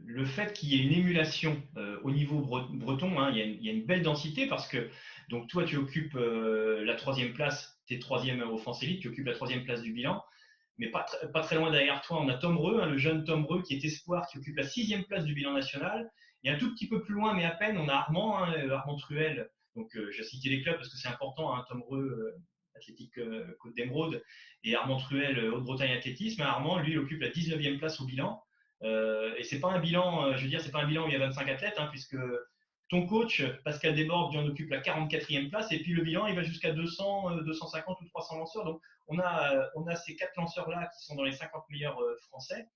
le fait qu'il y ait une émulation au niveau breton, hein, il, y a une, il, y a une, belle densité parce que donc toi tu occupes la troisième place tu es troisième au France Elite, tu occupes la troisième place du bilan. Mais pas, pas très loin derrière toi, on a Tom Reux, hein, le jeune Tom Reux qui est espoir, qui occupe la sixième place du bilan national. Et un tout petit peu plus loin, mais à peine, on a Armand, hein, Armand Truel. Donc, euh, j'ai cité les clubs parce que c'est important. Hein, Tom Reux, euh, Athlétique euh, Côte d'Emeraude, et Armand Truel, Haute-Bretagne Athlétisme. Armand, lui, il occupe la 19e place au bilan. et c'est pas un bilan, je veux dire, c'est pas un bilan où il y a 25 athlètes, puisque ton coach, Pascal Desbordes, en occupe la 44e place. Et puis le bilan, il va jusqu'à 200, 250 euh, ou 300 lanceurs. Donc on a, euh, on a ces quatre lanceurs-là qui sont dans les 50 meilleurs euh, français.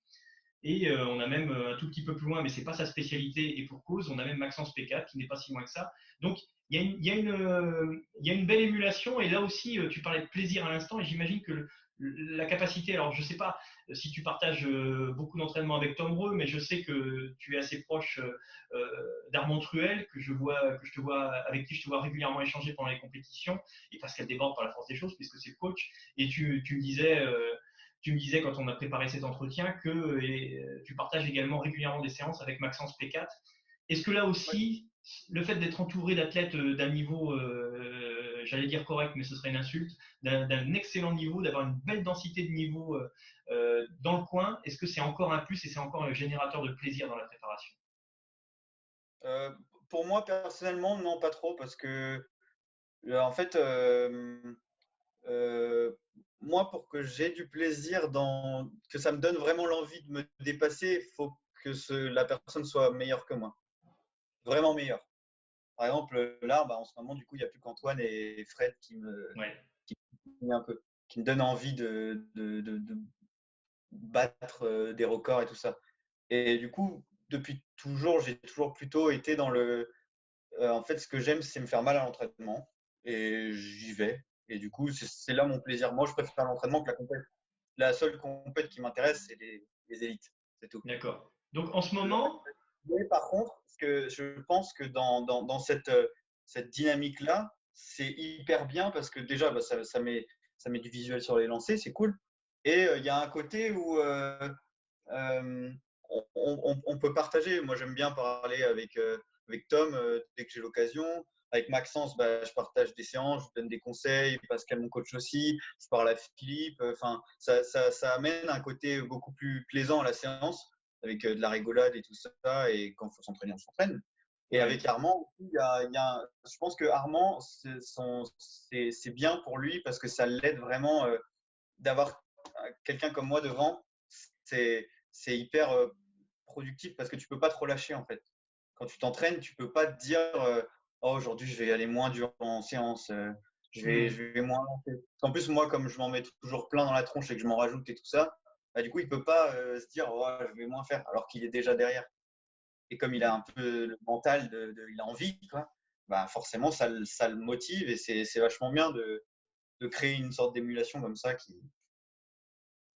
Et on a même un tout petit peu plus loin, mais c'est pas sa spécialité et pour cause, on a même Maxence P4 qui n'est pas si loin que ça. Donc il y, a une, y a il y a une belle émulation et là aussi, tu parlais de plaisir à l'instant et j'imagine que la capacité, alors je ne sais pas si tu partages euh, beaucoup d'entraînement avec Tom Reux, mais je sais que tu es assez proche euh, d'Armand Truel, que je vois, que je te vois, avec qui je te vois régulièrement échanger pendant les compétitions, et parce qu'elle déborde par la force des choses, puisque c'est le coach. Et tu, me disais, euh, tu me disais quand on a préparé cet entretien que tu partages également régulièrement des séances avec Maxence P4. Est-ce que là aussi, le fait d'être entouré d'athlètes d'un niveau j'allais dire correct, mais ce serait une insulte, d'un excellent niveau, d'avoir une belle densité de niveau euh, euh, dans le coin, est-ce que c'est encore un plus et c'est encore un générateur de plaisir dans la préparation? Euh, Pour moi, personnellement, non, pas trop, parce que, en fait, moi, pour que j'ai du plaisir, dans, que ça me donne vraiment l'envie de me dépasser, il faut que la personne soit meilleure que moi. Vraiment meilleure. Par exemple, là, bah, en ce moment, du coup, il n'y a plus qu'Antoine et Fred qui me, un peu, qui me donnent envie de, battre euh, des records et tout ça. Et du coup, depuis toujours, j'ai toujours plutôt été dans le. Euh, en fait, ce que j'aime, c'est me faire mal à l'entraînement. et j'y vais. Et du coup, c'est là mon plaisir. Moi, je préfère l'entraînement que la compète. La seule compète qui m'intéresse, c'est les, élites. C'est tout. D'accord. Donc en ce moment. Mais par contre, que je pense que dans, dans, dans cette, cette dynamique-là, c'est hyper bien parce que déjà, bah, ça, ça, met, ça met du visuel sur les lancers, c'est cool. Et il y a un côté où euh, euh, on, on, peut partager. Moi, j'aime bien parler avec, euh, avec Tom dès que j'ai l'occasion. Avec Maxence, bah, je partage des séances, je donne des conseils. Pascal, mon coach aussi. Je parle à Philippe. Enfin, ça, ça, ça, amène un côté beaucoup plus plaisant à la séance avec de la rigolade et tout ça. Et quand il faut s'entraîner, on s'entraîne. Et avec Armand, il y a, il y a je pense que Armand, c'est bien pour lui parce que ça l'aide vraiment d'avoir quelqu'un comme moi devant, c'est hyper euh, productif parce que tu peux pas trop lâcher en fait. Quand tu t'entraînes, tu peux pas te dire euh, oh, aujourd'hui je vais aller moins dur en séance, euh, je, vais, mmh. je vais moins En plus, moi, comme je m'en mets toujours plein dans la tronche et que je m'en rajoute et tout ça, bah, du coup, il peut pas se dire oh, je vais moins faire alors qu'il est déjà derrière. Et comme il a un peu le mental, de, il a envie, quoi, bah, forcément ça, ça le motive et c'est vachement bien de, de créer une sorte d'émulation comme ça qui,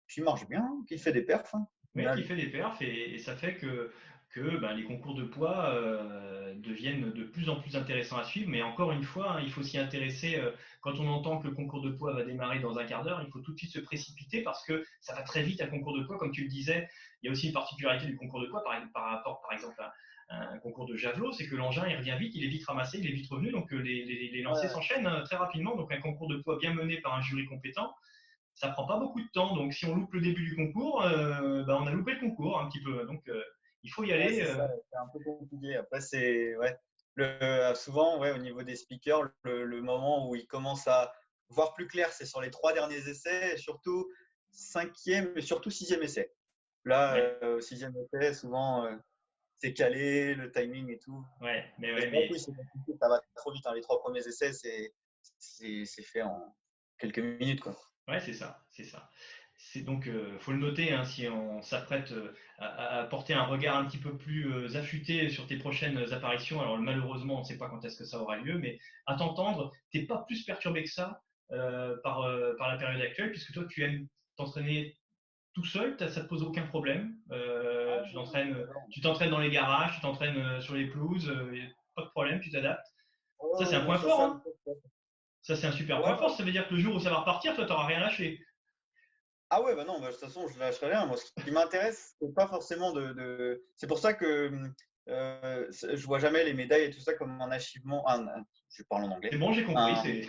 qui marche bien, qui fait des perfs. Hein. Oui, qui fait des perfs et, ça fait que, que ben, les concours de poids euh, deviennent de plus en plus intéressants à suivre. Mais encore une fois, hein, il faut s'y intéresser. Euh, quand on entend que le concours de poids va démarrer dans un quart d'heure, il faut tout de suite se précipiter parce que ça va très vite un concours de poids. Comme tu le disais, il y a aussi une particularité du concours de poids par, rapport, par exemple, à un concours de javelot, c'est que l'engin il revient vite, il est vite ramassé, il est vite revenu, donc euh, les, les, lancers s'enchaînent hein, très rapidement. Donc un concours de poids bien mené par un jury compétent, ça prend pas beaucoup de temps. Donc, si on loupe le début du concours, euh, bah, on a loupé le concours un petit peu. Donc, euh, il faut y aller. Euh. c'est un peu compliqué. Après, c'est ouais. Le, souvent, ouais, au niveau des speakers, le, moment où ils commencent à voir plus clair, c'est sur les trois derniers essais, surtout cinquième, et surtout sixième essai. Là, au sixième essai, souvent, c'est calé, le timing et tout. Ouais, mais, ouais, mais... ça va trop vite. Hein. Les trois premiers essais, c'est fait en quelques minutes. Quoi. Ouais, c'est ça, c'est ça. C'est donc, euh, faut le noter, hein, si on s'apprête euh, à, porter un regard un petit peu plus euh, affûté sur tes prochaines apparitions. Alors malheureusement, on ne sait pas quand est-ce que ça aura lieu, mais à t'entendre, tu n'es pas plus perturbé que ça par, par la période actuelle, puisque toi, tu aimes t'entraîner tout seul, ça te pose aucun problème. Ah, tu t'entraînes, tu t'entraînes dans les garages, tu t'entraînes sur les pelouses, pas de problème, tu t'adaptes. ça, c'est un point fort. Hein. Ça, c'est un super point fort. Ça veut dire que le jour où ça va repartir, toi, tu n'auras rien lâché. Ah ouais, bah non, bah, de toute façon, je lâcherai rien. Moi, ce qui m'intéresse, c'est pas forcément de. C'est pour ça que euh, je vois jamais les médailles et tout ça comme un achievement. je parle en anglais. C'est bon, j'ai compris.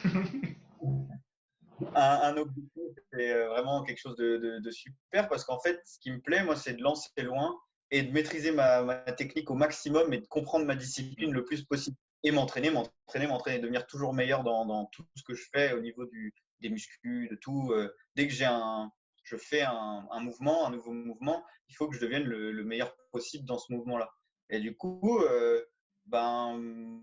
Un, objectif, c'est euh, vraiment quelque chose de, super parce qu'en fait, ce qui me plaît, moi, c'est de lancer loin et de maîtriser ma, technique au maximum et de comprendre ma discipline le plus possible et m'entraîner, m'entraîner, m'entraîner, devenir toujours meilleur dans, tout ce que je fais au niveau du, des muscles, de tout. Euh, dès que j'ai un, je fais un, mouvement, un nouveau mouvement, il faut que je devienne le, meilleur possible dans ce mouvement-là. Et du coup, euh, ben,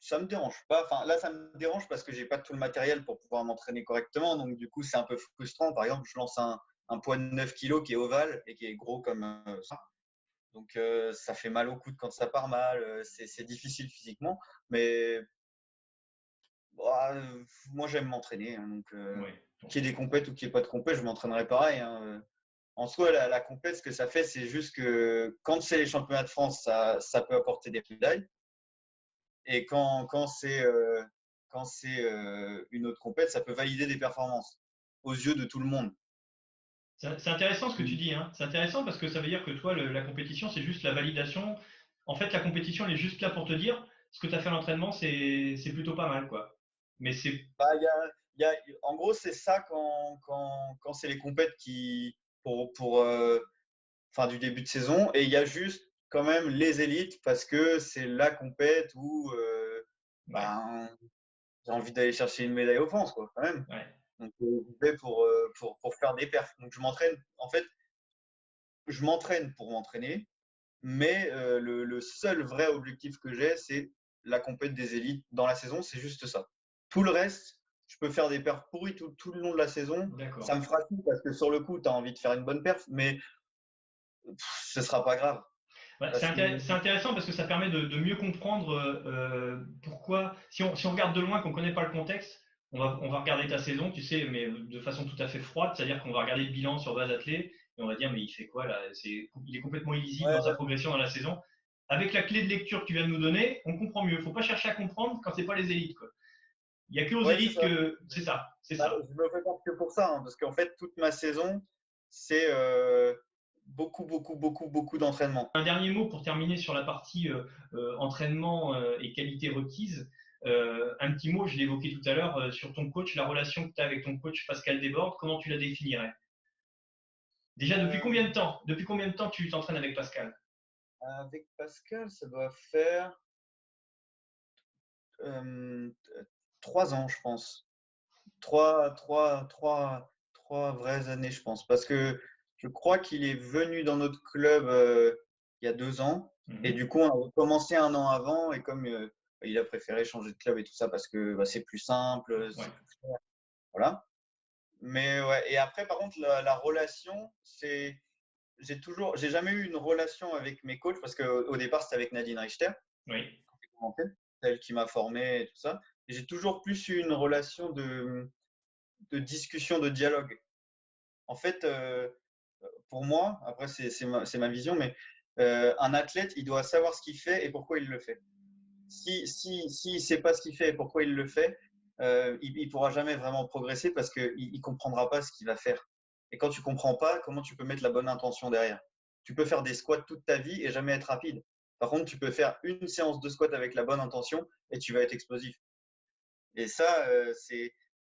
ça me dérange pas. Enfin, là, ça me dérange parce que j'ai pas tout le matériel pour pouvoir m'entraîner correctement. Donc, du coup, c'est un peu frustrant. Par exemple, je lance un, poids de 9 kg qui est ovale et qui est gros comme euh, ça. Donc, euh, ça fait mal au coude quand ça part mal. Euh, c'est difficile physiquement. Mais bah, moi, j'aime m'entraîner. Hein, donc, euh, qu'il y ait des compètes ou qu'il n'y ait pas de compètes, je m'entraînerai pareil. Hein. En soi, la, la compète, ce que ça fait, c'est juste que quand c'est les championnats de France, ça, peut apporter des médailles. Et quand, c'est quand c'est une autre compète, ça peut valider des performances aux yeux de tout le monde. C'est intéressant ce que tu dis. Hein. C'est intéressant parce que ça veut dire que toi, la compétition, c'est juste la validation. En fait, la compétition, elle est juste là pour te dire ce que tu as fait à l'entraînement, c'est plutôt pas mal. quoi. Mais c'est. Bah, y a, en gros, c'est ça quand, quand, quand c'est les compètes qui. pour, pour euh, enfin, du début de saison. Et il y a juste quand même les élites parce que c'est la compète où euh, ben, j'ai envie d'aller chercher une médaille France, quoi, quand même. Ouais. Donc, je vais pour, euh, pour, pour, faire des perfs. Donc, je m'entraîne. En fait, je m'entraîne pour m'entraîner, mais euh, le, le, seul vrai objectif que j'ai, c'est la compète des élites dans la saison. C'est juste ça. Tout le reste, je peux faire des perfs pourris tout, tout le long de la saison. Ça me fera tout parce que sur le coup, tu as envie de faire une bonne perf, mais ce sera pas grave. c'est intéressant parce que ça permet de, mieux comprendre euh, pourquoi, si on, si on, regarde de loin, qu'on ne connaît pas le contexte, on va, on va, regarder ta saison, tu sais, mais de façon tout à fait froide, c'est-à-dire qu'on va regarder le bilan sur base athlée et on va dire, mais il fait quoi là Il est complètement illisible dans sa progression dans la saison. Avec la clé de lecture que tu viens de nous donner, on comprend mieux. Il ne faut pas chercher à comprendre quand ce n'est pas les élites. Quoi. Il n'y a que aux élites que. C'est ça. C'est ça. Je me pas que pour ça, hein, parce qu'en fait, toute ma saison, c'est euh, beaucoup, beaucoup, beaucoup, beaucoup d'entraînement. Un dernier mot pour terminer sur la partie euh, euh, entraînement et qualité requise. un petit mot, je l'ai évoqué tout à l'heure, sur ton coach, la relation que tu as avec ton coach Pascal Desbordes, comment tu la définirais? Déjà, depuis combien de temps Depuis combien de temps tu t'entraînes avec Pascal? Avec Pascal, ça doit faire trois ans, je pense. Trois, trois, trois, trois vraies années, je pense. Parce que je crois qu'il est venu dans notre club euh, il y a deux ans. Et mmh du coup, on a recommencé un an avant. Et comme euh, il a préféré changer de club et tout ça parce que bah, c'est plus simple. Voilà. Mais ouais. Et après, par contre, la, relation, c'est. J'ai toujours, j'ai jamais eu une relation avec mes coachs parce qu'au départ, c'était avec Nadine Richter. Oui. Celle qui m'a formé et tout ça j'ai toujours plus eu une relation de, discussion, de dialogue. En fait, euh, pour moi, après c'est ma, vision, mais euh, un athlète, il doit savoir ce qu'il fait et pourquoi il le fait. Si si si sait pas ce qu'il fait et pourquoi il le fait, euh, il, ne pourra jamais vraiment progresser parce qu'il il comprendra pas ce qu'il va faire. Et quand tu comprends pas, comment tu peux mettre la bonne intention derrière? Tu peux faire des squats toute ta vie et jamais être rapide. Par contre, tu peux faire une séance de squat avec la bonne intention et tu vas être explosif. Et ça, euh,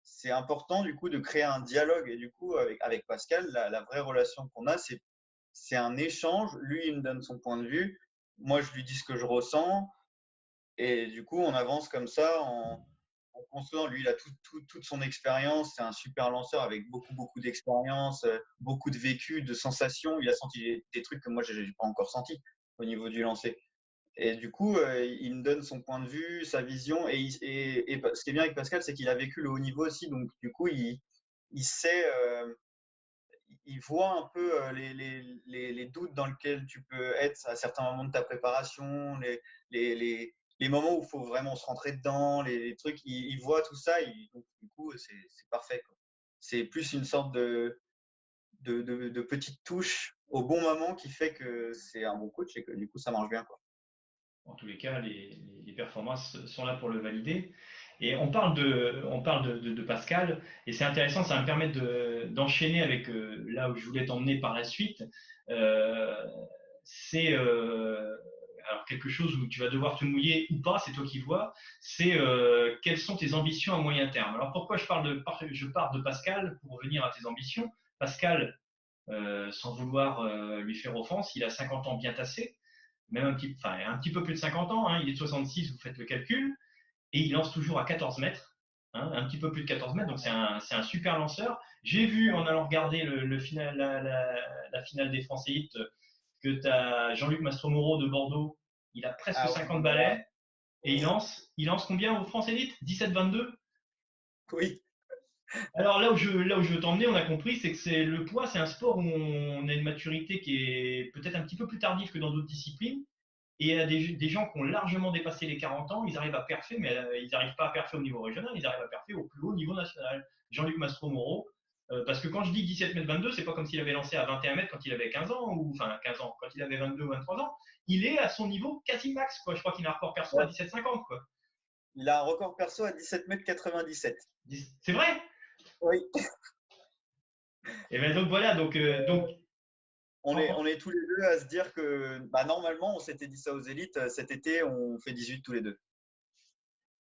c'est important du coup de créer un dialogue. Et du coup, avec, Pascal, la, vraie relation qu'on a, c'est un échange. Lui, il me donne son point de vue. Moi, je lui dis ce que je ressens. Et du coup, on avance comme ça en, construisant. Lui, il a toute son expérience. C'est un super lanceur avec beaucoup, beaucoup d'expérience, euh, beaucoup de vécu, de sensations. Il a senti des trucs que moi, je n'ai pas encore senti au niveau du lancer. Et du coup, euh, il me donne son point de vue, sa vision. Et, ce qui est bien avec Pascal, c'est qu'il a vécu le haut niveau aussi. Donc, du coup, il, il sait, euh, il voit un peu euh, les, doutes dans lesquels tu peux être à certains moments de ta préparation, les, moments où il faut vraiment se rentrer dedans, les, trucs. Il, voit tout ça. donc, du coup, c'est parfait. C'est plus une sorte de, de, de, petite touche au bon moment qui fait que c'est un bon coach et que du coup, ça marche bien. En tous les cas, les, performances sont là pour le valider. Et on parle de, on parle de, Pascal, et c'est intéressant, ça va me permettre d'enchaîner avec euh, là où je voulais t'emmener par la suite. Euh, c'est euh, quelque chose où tu vas devoir te mouiller ou pas, c'est toi qui vois. C'est quelles sont tes ambitions à moyen terme. Alors pourquoi je parle de, je pars de Pascal pour revenir à tes ambitions? Pascal, sans vouloir lui faire offense, il a 50 ans bien tassé même un petit, enfin, un petit peu plus de 50 ans, hein, il est de 66, vous faites le calcul, et il lance toujours à 14 mètres, hein, un petit peu plus de 14 mètres, donc c'est un, un, super lanceur. J'ai vu en allant regarder le, final, la, la, finale des Français Hit que tu as Jean-Luc Mastromoro de Bordeaux, il a presque 50 ah balais, et il lance, il lance combien au France Elite 17-22 Oui. Alors là où je, là où je veux t'emmener, on a compris, c'est que c'est le poids, c'est un sport où on a une maturité qui est peut-être un petit peu plus tardive que dans d'autres disciplines. Et il y a des, gens qui ont largement dépassé les 40 ans, ils arrivent à perfer, mais euh, ils n'arrivent pas à perfer au niveau régional, ils arrivent à perfer au plus haut niveau national. Jean-Luc Mastro-Moreau, euh, parce que quand je dis 17 mètres 22, c'est pas comme s'il avait lancé à 21 mètres quand il avait 15 ans, ou enfin 15 ans, quand il avait 22 ou 23 ans. Il est à son niveau quasi max, quoi. Je crois qu'il a un record perso à 17,50, quoi. Il a un record perso à 17 mètres 97. C'est vrai? Oui. Et bien donc voilà, donc, euh, donc on est, on est tous les deux à se dire que bah, normalement, on s'était dit ça aux élites, euh, cet été, on fait 18 tous les deux.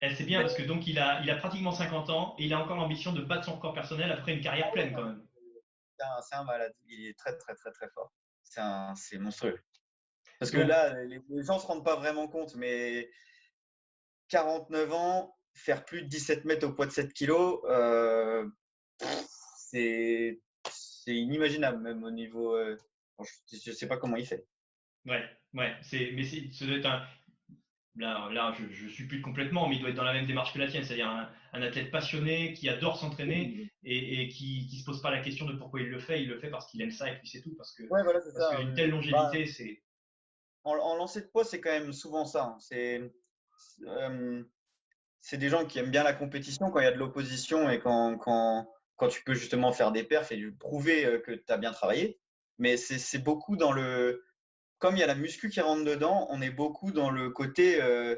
Eh, c'est bien parce que donc il a, il a pratiquement 50 ans et il a encore l'ambition de battre son record personnel après une carrière pleine quand même. C'est un, malade, il est très très très très fort. C'est monstrueux. Parce que là, les, gens ne se rendent pas vraiment compte, mais 49 ans, faire plus de 17 mètres au poids de 7 kilos, euh, c'est inimaginable, même au niveau. Euh, je ne sais pas comment il fait. Ouais, ouais, mais ça doit être un. Là, là je suis plus complètement, mais il doit être dans la même démarche que la tienne, c'est-à-dire un, athlète passionné qui adore s'entraîner et, qui ne se pose pas la question de pourquoi il le fait, il le fait parce qu'il aime ça et puis c'est tout. Parce que, ouais, voilà, parce qu'une telle longévité, bah, c'est. en, en lancer de poids, c'est quand même souvent ça. hein. C'est euh, c'est des gens qui aiment bien la compétition quand il y a de l'opposition et quand, quand, quand tu peux justement faire des perfs et lui prouver euh, que tu as bien travaillé. Mais c'est beaucoup dans le. Comme il y a la muscu qui rentre dedans, on est beaucoup dans le côté. euh,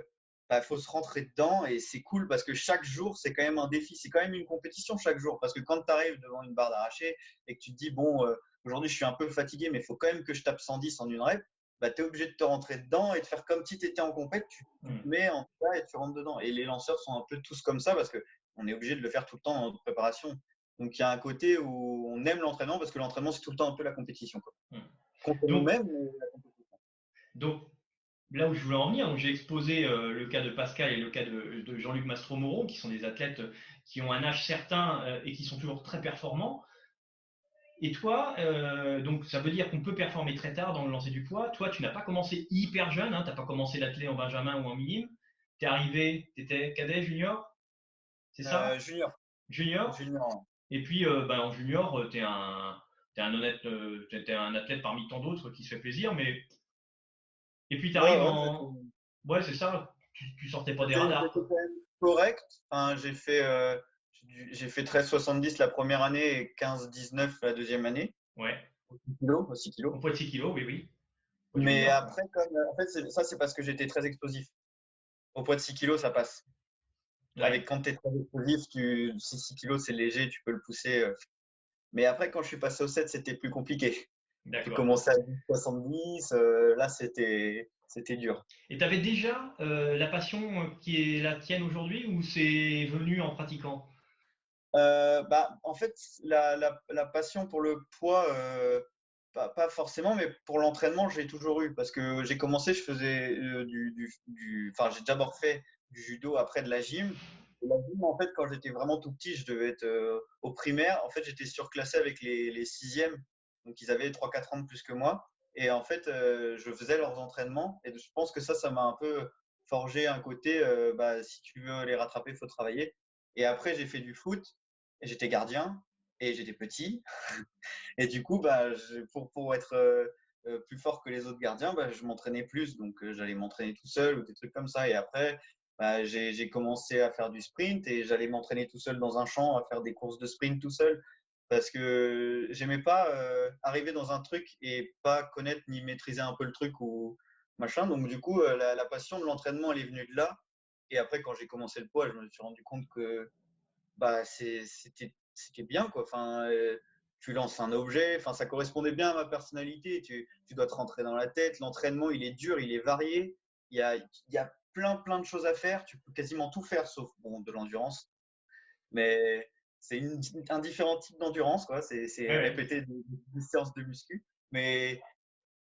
bah, faut se rentrer dedans et c'est cool parce que chaque jour, c'est quand même un défi. C'est quand même une compétition chaque jour. Parce que quand tu arrives devant une barre d'arraché et que tu te dis, bon, euh, aujourd'hui, je suis un peu fatigué, mais il faut quand même que je tape 110 en une rep, bah, tu es obligé de te rentrer dedans et de faire comme si tu étais en compète. Tu te mets en tas et tu rentres dedans. Et les lanceurs sont un peu tous comme ça parce qu'on est obligé de le faire tout le temps notre préparation. Donc il y a un côté où on aime l'entraînement parce que l'entraînement, c'est tout le temps un peu la compétition. Quoi. Mm. Contre Donc- nous-mêmes, mais la compétition. Donc, là où je voulais en venir, j'ai exposé euh, le cas de Pascal et le cas de, de Jean-Luc Mastromoreau, qui sont des athlètes qui ont un âge certain euh, et qui sont toujours très performants. Et toi, euh, donc ça veut dire qu'on peut performer très tard dans le lancer du poids. Toi, tu n'as pas commencé hyper jeune, hein, tu n'as pas commencé l'athlète en benjamin ou en minime. Tu es arrivé, tu étais cadet, junior? C'est ça? Euh, junior. Junior? Junior. Et puis, euh, ben, en junior, tu es un, t'es un honnête, euh, t'es- un athlète parmi tant d'autres qui se fait plaisir, mais. Et puis, tu arrives Ouais, en. Ouais, c'est ça. Tu, tu sortais pas des radars. correct. Enfin, j'ai fait, euh, j'ai fait 13,70 la première année et 15,19 la deuxième année. Ouais. Au 6 kilos, au 6 kilos. Au poids de 6 kilos, oui, oui. Au Mais après, comme, en fait, ça, c'est parce que j'étais très explosif. Au poids de 6 kilos, ça passe. Ouais. Avec quand tu es très explosif, tu, 6 kilos, c'est léger, tu peux le pousser. euh. Mais après, quand je suis passé au 7, c'était plus compliqué. D'accord. commencé à 10,70, euh, là, c'était c'était dur. Et tu avais déjà euh, la passion qui est la tienne aujourd'hui ou c'est venu en pratiquant? Euh, bah, en fait, la, la, la passion pour le poids, pas, pas forcément, mais pour l'entraînement, j'ai toujours eu. Parce que j'ai commencé, je faisais du- Enfin, j'ai d'abord fait du judo, après de la gym. Et la gym, en fait, quand j'étais vraiment tout petit, je devais être euh, au primaire. En fait, j'étais surclassé avec les, sixièmes. Donc, ils avaient 3-4 ans de plus que moi. Et en fait, euh, je faisais leurs entraînements. Et je pense que ça, ça m'a un peu forgé un côté, euh, bah, si tu veux les rattraper, il faut travailler. Et après, j'ai fait du foot. J'étais gardien. Et j'étais petit. Et du coup, bah, pour, pour être plus fort que les autres gardiens, bah, je m'entraînais plus. Donc, j'allais m'entraîner tout seul ou des trucs comme ça. Et après, bah, j'ai commencé à faire du sprint et j'allais m'entraîner tout seul dans un champ, à faire des courses de sprint tout seul. Parce que j'aimais pas euh, arriver dans un truc et pas connaître ni maîtriser un peu le truc ou machin. Donc, du coup, euh, la, passion de l'entraînement, elle est venue de là. Et après, quand j'ai commencé le poids, je me suis rendu compte que bah, c'était bien. Quoi. Enfin, euh, tu lances un objet, enfin, ça correspondait bien à ma personnalité. Tu, tu dois te rentrer dans la tête. L'entraînement, il est dur, il est varié. Il y a, il y a plein, plein de choses à faire. Tu peux quasiment tout faire sauf bon, de l'endurance. Mais c'est un différent type d'endurance. quoi. C'est c'est Ouais, répéter des, des séances de muscu. Mais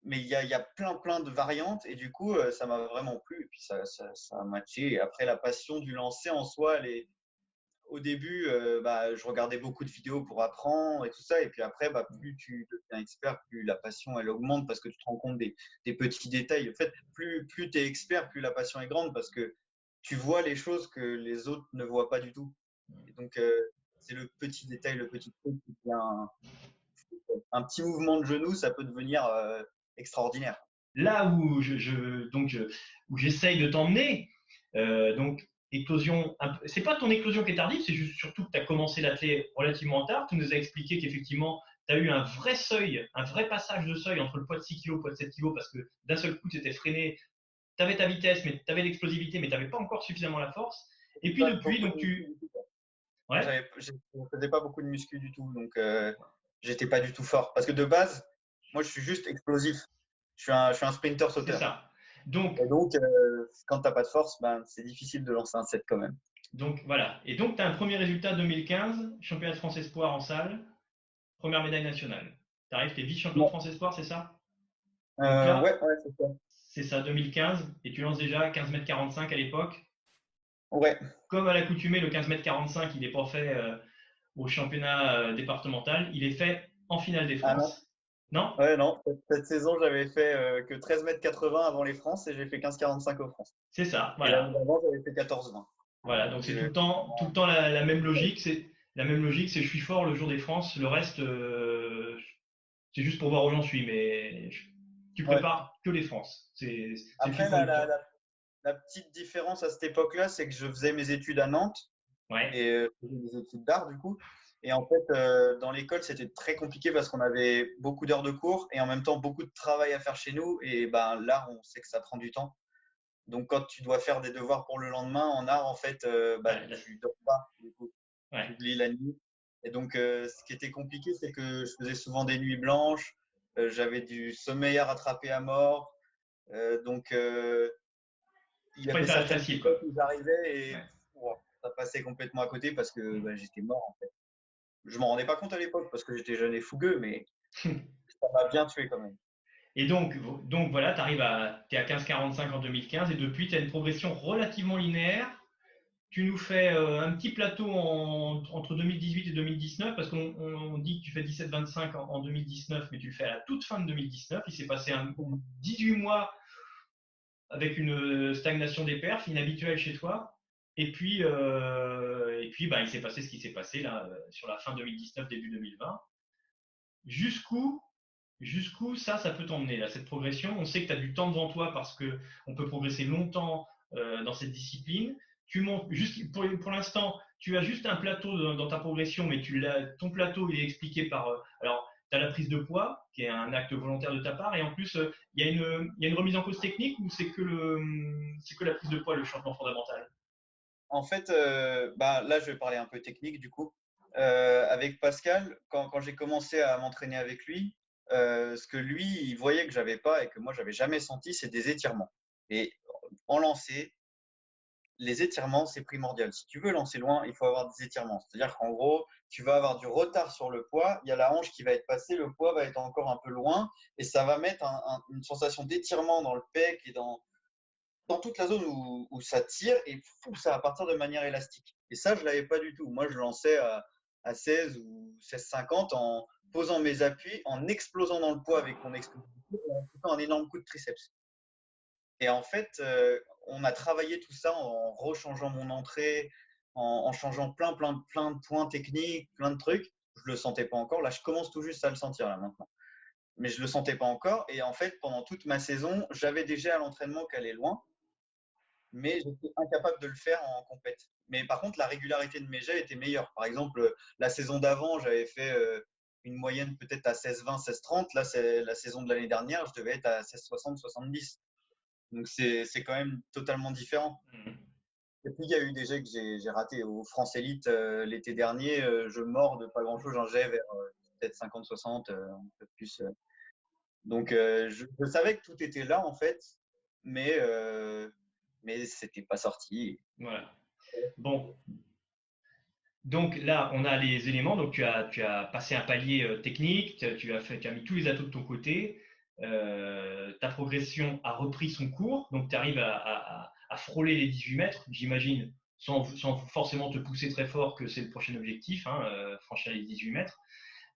mais il y a, il y a plein, plein de variantes. Et du coup, euh, ça m'a vraiment plu. Et puis, ça, ça, ça a matché. Et après, la passion du lancer en soi, elle est, au début, euh, bah, je regardais beaucoup de vidéos pour apprendre et tout ça. Et puis après, bah, plus tu deviens expert, plus la passion elle augmente parce que tu te rends compte des, des petits détails. En fait, plus, plus tu es expert, plus la passion est grande parce que tu vois les choses que les autres ne voient pas du tout. Et donc, euh, c'est le petit détail, le petit truc qui un, un petit mouvement de genou, ça peut devenir euh, extraordinaire. Là où je, je- donc je- où j'essaye de t'emmener, euh, donc éclosion, c'est pas ton éclosion qui est tardive, c'est juste surtout que tu as commencé l'athlète relativement tard. Tu nous as expliqué qu'effectivement, tu as eu un vrai seuil, un vrai passage de seuil entre le poids de 6 kg et le poids de 7 kg parce que d'un seul coup, tu étais freiné. Tu avais ta vitesse, mais tu avais l'explosivité, mais tu n'avais pas encore suffisamment la force. Et puis depuis, donc tu. Ouais. Je ne faisais pas beaucoup de muscu du tout, donc euh, j'étais pas du tout fort. Parce que de base, moi, je suis juste explosif. Je suis un, je suis un sprinter C'est sauteur. ça. Donc, Et donc, euh, quand tu n'as pas de force, ben, c'est difficile de lancer un set quand même. donc voilà. Et donc, tu as un premier résultat 2015, championnat de France Espoir en salle, première médaille nationale. Tu arrives, tu es vice-champion de. France Espoir, c'est ça? Euh, là- ouais, ouais, c'est ça. C'est ça, 2015. Et tu lances déjà 15 mètres 45 à l'époque. Ouais, Comme à l'accoutumée, le 15 mètres 45, il n'est pas fait euh, au championnat départemental. Il est fait en finale des Ah France. Non? Ouais, non. Cette, saison, j'avais fait euh, que 13 mètres 80 avant les France et j'ai fait 15,45 aux France. C'est ça. Voilà. d'avant, j'avais fait 14,20. Voilà, donc c'est tout le temps, tout le temps la, la même logique. C'est la même logique, c'est je suis fort le jour des France. Le reste, euh, c'est juste pour voir où j'en suis. Mais je- tu prépares que les France. C'est, Après, la, petite différence à cette époque-là, c'est que je faisais mes études à Nantes. Et euh, des études d'art, du coup. Et en fait, euh, dans l'école, c'était très compliqué parce qu'on avait beaucoup d'heures de cours et en même temps beaucoup de travail à faire chez nous. Et ben, là, on sait que ça prend du temps. Donc, quand tu dois faire des devoirs pour le lendemain en art, en fait, euh, bah, tu ne dors pas, du coup. Tu oublies la nuit. Et donc, euh, ce qui était compliqué, c'est que je faisais souvent des nuits blanches. J'avais du sommeil à rattraper à mort. donc, il y avait ça quoi. J'arrivais et ça passait complètement à côté parce que bah, j'étais mort, en fait je m'en rendais pas compte à l'époque parce que j'étais jeune et fougueux, mais ça m'a bien tué quand même. Et donc, donc voilà, tu arrives à, es à 15,45 en 2015 et depuis, tu as une progression relativement linéaire. Tu nous fais euh, un petit plateau entre 2018 et 2019 parce qu'on dit que tu fais 17,25 en, en, 2019, mais tu le fais à la toute fin de 2019. Il s'est passé un, 18 mois avec une stagnation des perfs inhabituelle chez toi. Et puis, euh, et puis bah, il s'est passé ce qui s'est passé là, euh, sur la fin 2019, début 2020. Jusqu'où jusqu'où ça, ça peut t'emmener, cette progression? On sait que tu as du temps devant toi parce qu'on peut progresser longtemps euh, dans cette discipline. Tu montes, juste, pour, l'instant, tu as juste un plateau dans, ta progression, mais ton plateau est expliqué par. alors, tu as la prise de poids, qui est un acte volontaire de ta part, et en plus, il y, y, a une remise en cause technique ou c'est que, que la prise de poids le changement fondamental? En fait, euh, bah, là, je vais parler un peu technique du coup. Euh, avec Pascal, quand, j'ai commencé à m'entraîner avec lui, euh, ce que lui, il voyait que j'avais pas et que moi, j'avais jamais senti, c'est des étirements. Et en lancer, les étirements, c'est primordial. Si tu veux lancer loin, il faut avoir des étirements. C'est-à-dire qu'en gros, tu vas avoir du retard sur le poids, il y a la hanche qui va être passée, le poids va être encore un peu loin et ça va mettre une sensation d'étirement dans le pec et dans, dans toute la zone où, ça tire et ça va partir de manière élastique. Et ça, je ne l'avais pas du tout. Moi, je lançais à, 16 ou 16,50 en posant mes appuis, en explosant dans le poids avec mon explosif en faisant un énorme coup de triceps. Et en fait, euh, on a travaillé tout ça en rechangeant mon entrée, en, changeant plein, plein, plein de points techniques, plein de trucs. Je le sentais pas encore. Là, je commence tout juste à le sentir là maintenant. Mais je le sentais pas encore. Et en fait, pendant toute ma saison, j'avais déjà à l'entraînement qu'elle est loin mais j'étais incapable de le faire en compète. Mais par contre, la régularité de mes jets était meilleure. Par exemple, la saison d'avant, j'avais fait euh, une moyenne peut-être à 16-20, 16-30. Là, c'est la saison de l'année dernière, je devais être à 16-60, 70. Donc, c'est quand même totalement différent. Mmh. Et puis, il y a eu des jets que j'ai ratés. Au France Elite euh, l'été dernier, euh, je mords de pas grand-chose. J'en jet vers peut-être 50-60, un peu plus. Donc, je, je, savais que tout était là, en fait. Mais mais c'était pas sorti. Voilà. Bon. Donc là, on a les éléments. Donc tu as, tu as passé un palier euh, technique, tu as, fait, tu as mis tous les atouts de ton côté. Euh, ta progression a repris son cours. Donc tu arrives à, à, frôler les 18 mètres, j'imagine, sans, sans, forcément te pousser très fort que c'est le prochain objectif, hein, euh, franchir les 18 mètres.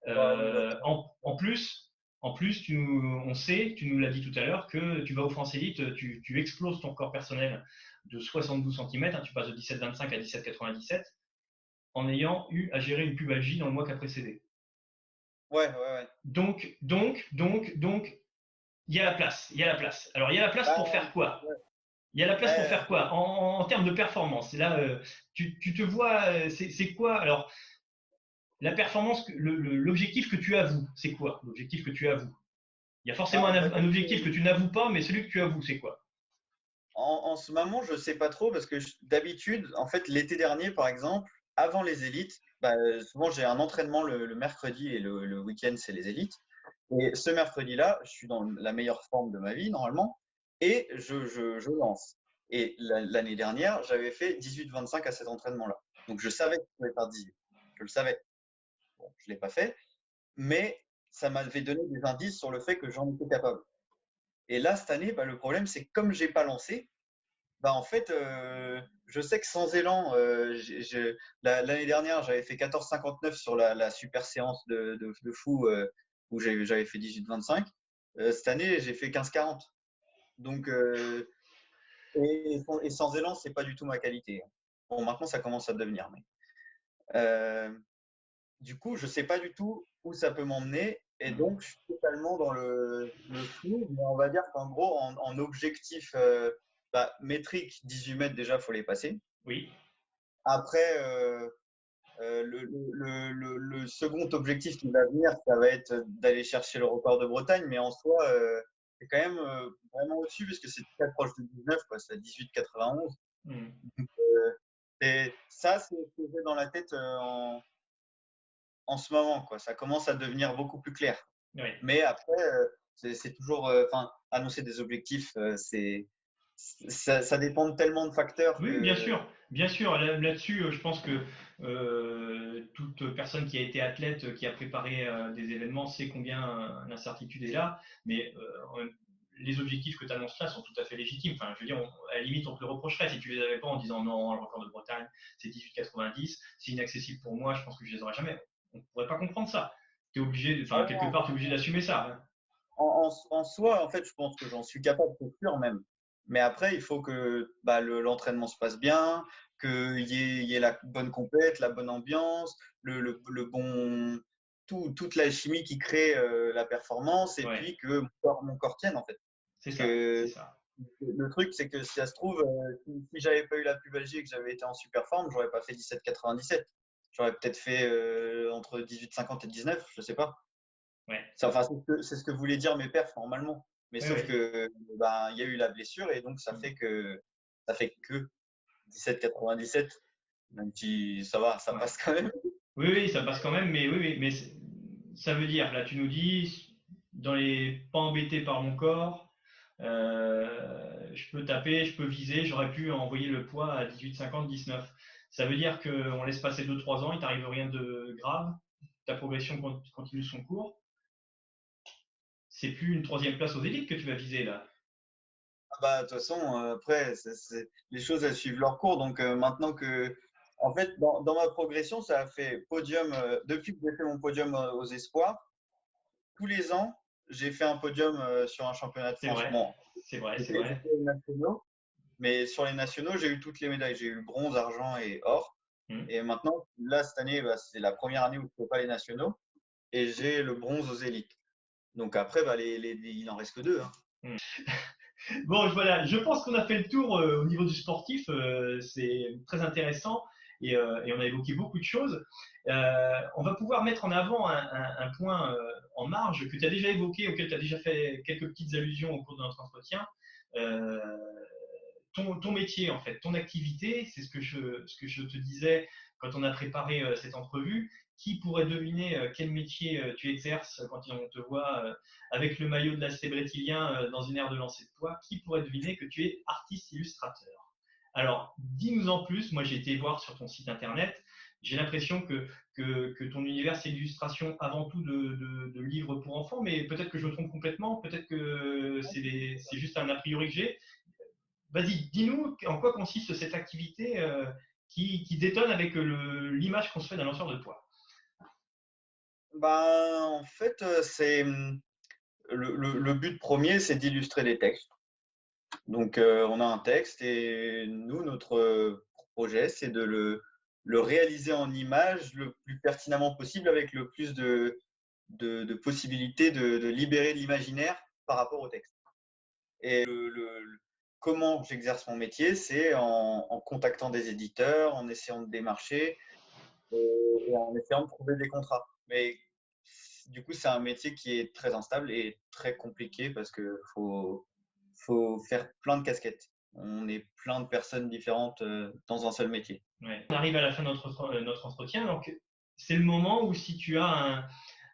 en, en, plus, en plus, tu, on sait, tu nous l'as dit tout à l'heure, que tu vas au France Elite, tu, exploses ton corps personnel de 72 cm, hein, tu passes de 17,25 à 17,97 en ayant eu à gérer une pubalgie dans le mois qui a précédé. Ouais, ouais, ouais. Donc, donc, donc, donc, il y a la place. Il y a la place. Alors, il y a la place pour bah, faire quoi? Il y a la place pour faire quoi? En, termes de performance. Là, euh, tu, tu, te vois, euh, c'est quoi? Alors, la performance, l'objectif que tu avoues, c'est quoi? L'objectif que tu avoues Il y a forcément ah, un, objectif que tu n'avoues pas, mais celui que tu avoues, c'est quoi? En, ce moment, je ne sais pas trop parce que d'habitude, en fait, l'été dernier, par exemple, avant les élites, bah, souvent j'ai un entraînement le, mercredi et le, week-end, c'est les élites. Et ce mercredi-là, je suis dans la meilleure forme de ma vie, normalement, et je, lance. Et l'année dernière, j'avais fait 18-25 à cet entraînement-là. Donc je savais que je pouvais faire 18. Je le savais. Je ne l'ai pas fait, mais ça m'avait donné des indices sur le fait que j'en étais capable. Et là, cette année, bah, le problème, c'est que comme je n'ai pas lancé, bah, en fait, euh, je sais que sans élan, euh, l'année dernière, j'avais fait 14,59 sur la, super séance de, fou euh, où j'avais fait 18,25. cette année, j'ai fait 15,40. Donc, et, sans élan, c'est pas du tout ma qualité. Bon, maintenant, ça commence à devenir. Mais, du coup, je ne sais pas du tout où ça peut m'emmener. Et donc, je suis totalement dans le, le flou. Mais on va dire qu'en gros, en, objectif bah, métrique, 18 mètres, déjà, il faut les passer. Oui. Après, euh, euh, le, le, second objectif qui va venir, ça va être d'aller chercher le record de Bretagne, mais en soi, euh, c'est quand même vraiment au-dessus, puisque c'est très proche de 19, c'est à 18,91. Mmh. et ça, c'est ce que j'ai dans la tête en, en ce moment. Quoi. Ça commence à devenir beaucoup plus clair. Mais après, c'est toujours, enfin, annoncer des objectifs, c'est ça, dépend de tellement de facteurs. Oui, bien sûr. Bien sûr, là-dessus, je pense que euh, toute personne qui a été athlète, qui a préparé euh, des événements, sait combien l'incertitude est là. Mais euh, les objectifs que tu annonces là sont tout à fait légitimes. Enfin, je veux dire, à la limite, on te le reprocherait si tu les avais pas en disant non, le record de Bretagne, c'est 18,90, c'est inaccessible pour moi, je pense que je les aurais jamais. On ne pourrait pas comprendre ça. Tu es obligé, enfin, quelque part, tu es obligé d'assumer ça. En, en, soi, en fait, je pense que j'en suis capable, c'est sûr même. Mais après, il faut que bah, l'entraînement se passe bien, qu'il y, y, ait la bonne compète, la bonne ambiance, le, le, bon, tout, toute la chimie qui crée euh, la performance et puis que mon corps, mon corps, tienne en fait. C'est ça, Le truc, c'est que si ça se trouve, euh, si, j'avais pas eu la pubalgie et que j'avais été en super forme, j'aurais pas fait 17,97. J'aurais peut-être fait euh, entre 18,50 et 19, je sais pas. Ouais. Enfin, c'est ce, ce, que voulaient dire mes perfs normalement. Mais sauf que ben, il y a eu la blessure et donc ça mmh. fait que ça fait que 17,97. Même si ça va, ça passe quand même. Oui, oui, ça passe quand même, mais oui, oui mais ça veut dire, là, tu nous dis, dans les pas embêtés par mon corps, euh, je peux taper, je peux viser, j'aurais pu envoyer le poids à 18,50, 19. Ça veut dire qu'on laisse passer 2-3 ans, il t'arrive rien de grave, ta progression continue son cours c'est plus une troisième place aux élites que tu vas viser là. Ah bah, de toute façon, euh, après, les choses elles suivent leur cours. Donc euh, maintenant que, en fait, dans, ma progression, ça a fait podium. Euh, depuis que j'ai fait mon podium aux espoirs, tous les ans, j'ai fait un podium sur un championnat de France. C'est vrai, c'est vrai. Mais sur les nationaux, j'ai eu toutes les médailles. J'ai eu bronze, argent et or. Mmh. Et maintenant, là, cette année, bah, c'est la première année où je ne fais pas les nationaux. Et j'ai le bronze aux élites. Donc après, bah, les, il n'en reste que deux. Hein. Hmm. Bon, voilà, je pense qu'on a fait le tour euh, au niveau du sportif. Euh, c'est très intéressant euh, et, on a évoqué beaucoup de choses. on va pouvoir mettre en avant un, point en marge que tu as déjà évoqué, auquel tu as déjà fait quelques petites allusions au cours de notre entretien. Ton, métier, en fait, ton activité, c'est ce, que je, te disais quand on a préparé cette entrevue, qui pourrait deviner euh, quel métier euh, tu exerces quand on te voit euh, avec le maillot de la brétilien dans une aire de lancer de poids? Qui pourrait deviner que tu es artiste illustrateur? Alors, dis-nous en plus. Moi, j'ai été voir sur ton site internet. J'ai l'impression que, que, ton univers, c'est l'illustration avant tout de, livres pour enfants, mais peut-être que je me trompe complètement. Peut-être que c'est juste un a priori que j'ai. Vas-y, dis-nous en quoi consiste cette activité qui, qui détonne avec l'image qu'on se fait d'un lanceur de poids. Ben, en fait, euh, c'est mmh, le, but premier, c'est d'illustrer des textes. Donc, euh, on a un texte et nous, notre projet, c'est de le, réaliser en image le plus pertinemment possible avec le plus de, de, possibilités de, libérer l'imaginaire par rapport au texte. Et comment j'exerce mon métier, c'est en, contactant des éditeurs, en essayant de démarcher et en essayant de trouver des contrats. Mais du coup, c'est un métier qui est très instable et très compliqué parce qu'il faut, faut faire plein de casquettes. On est plein de personnes différentes euh, dans un seul métier. On arrive à la fin de notre, euh, notre entretien. Donc, c'est le moment où si tu as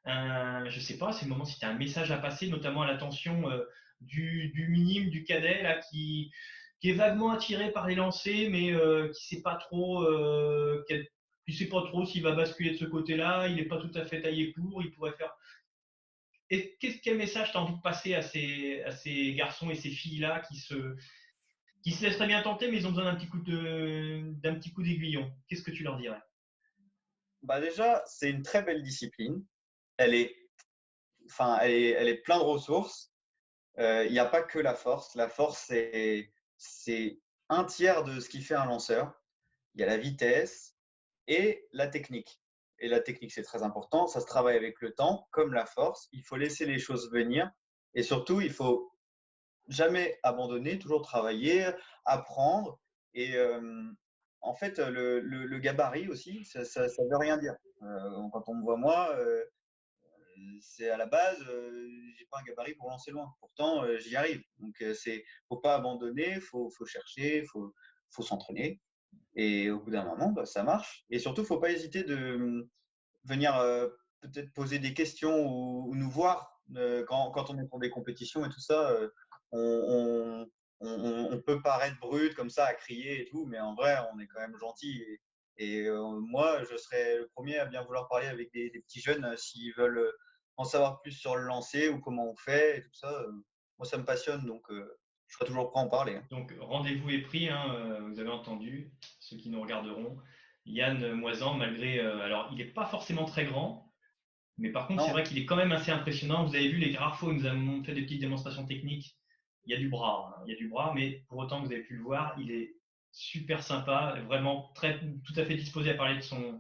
un, je sais pas, c'est le moment si tu as un message à passer, notamment à l'attention euh, du, du, minime, du cadet, là, qui, qui est vaguement attiré par les lancers, mais qui ne sait pas trop quel ne sais pas trop s'il va basculer de ce côté-là, il n'est pas tout à fait taillé pour, il pourrait faire. Et quel message tu as envie de passer à ces, à ces garçons et ces filles-là qui se, qui se laisseraient bien tenter, mais ils ont besoin d'un petit coup d'un petit coup d'aiguillon? Qu'est-ce que tu leur dirais? Bah Déjà, c'est une très belle discipline. Elle est, enfin, elle est, elle est plein de ressources. Euh, il n'y a pas que la force. La force, c'est un tiers de ce qui fait un lanceur. Il y a la vitesse, et la technique. et la technique, c'est très important. Ça se travaille avec le temps, comme la force. Il faut laisser les choses venir. Et surtout, il faut jamais abandonner, toujours travailler, apprendre. Et euh, en fait, le, gabarit aussi, ça ne veut rien dire. Euh, quand on me voit moi, c'est à la base, j'ai pas un gabarit pour lancer loin. Pourtant, j'y arrive. Donc, c'est faut pas abandonner, faut, faut chercher, faut, faut s'entraîner. Et au bout d'un moment, bah, ça marche. Et surtout, faut pas hésiter de venir peut-être poser des questions ou, nous voir quand, on est pour des compétitions et tout ça. on, on, peut paraître brut comme ça à crier et tout, mais en vrai, on est quand même gentil. Moi, je serais le premier à bien vouloir parler avec des, petits jeunes s'ils veulent en savoir plus sur le lancer ou comment on fait et tout ça. moi, ça me passionne, donc je serai toujours prêt à en parler. Hein. Donc, rendez-vous est pris, hein, vous avez entendu, ceux qui nous regarderont. Yann Moisan, malgré. alors, il n'est pas forcément très grand, mais par contre, c'est vrai qu'il est quand même assez impressionnant. Vous avez vu les graphes, il nous a montré des petites démonstrations techniques il y a du bras, hein. il y a du bras, mais pour autant que vous avez pu le voir, il est super sympa, vraiment très, tout à fait disposé à parler de, son,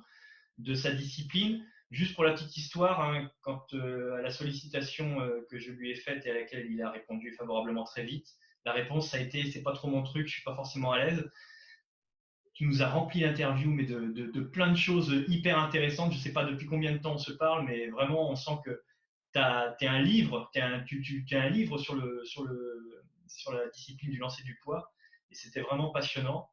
de sa discipline. Juste pour la petite histoire, hein, quand euh, à la sollicitation euh, que je lui ai faite et à laquelle il a répondu favorablement très vite, la réponse a été c'est pas trop mon truc, je suis pas forcément à l'aise. Tu nous as rempli l'interview, mais de, de, plein de choses hyper intéressantes. Je sais pas depuis combien de temps on se parle, mais vraiment on sent que tu as, un livre, un, tu, tu un livre sur, le, sur, le, sur la discipline du lancer du poids, et c'était vraiment passionnant.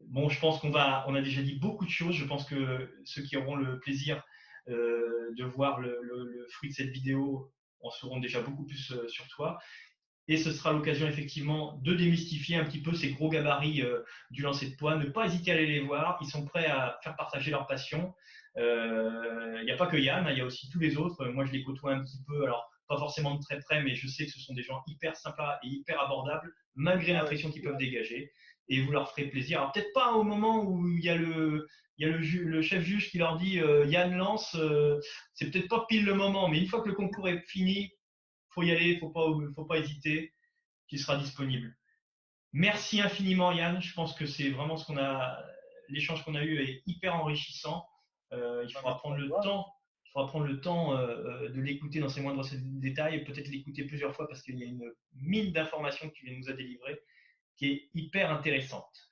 Bon, je pense qu'on va, on a déjà dit beaucoup de choses. Je pense que ceux qui auront le plaisir euh, de voir le, fruit de cette vidéo en sauront déjà beaucoup plus euh, sur toi. Et ce sera l'occasion effectivement de démystifier un petit peu ces gros gabarits euh, du lancer de poids. Ne pas hésiter à aller les voir. Ils sont prêts à faire partager leur passion. Il n'y a pas que Yann, il y a aussi tous les autres. Moi, je les côtoie un petit peu, alors pas forcément de très près, mais je sais que ce sont des gens hyper sympas et hyper abordables, malgré l'impression qu'ils peuvent dégager. Et vous leur ferez plaisir. Alors peut-être pas au moment où il y a le, il y a le, le chef juge qui leur dit euh, Yann lance, euh, c'est peut-être pas pile le moment, mais une fois que le concours est fini, faut y aller, faut pas, faut pas hésiter, qui sera disponible. Merci infiniment Yann. Je pense que c'est vraiment ce qu'on a, l'échange qu'on a eu est hyper enrichissant. Euh, il faudra prendre le temps faudra prendre le temps euh, euh, de l'écouter dans ses moindres détails peut-être l'écouter plusieurs fois parce qu'il y a une mine d'informations que tu nous a délivrées qui est hyper intéressante.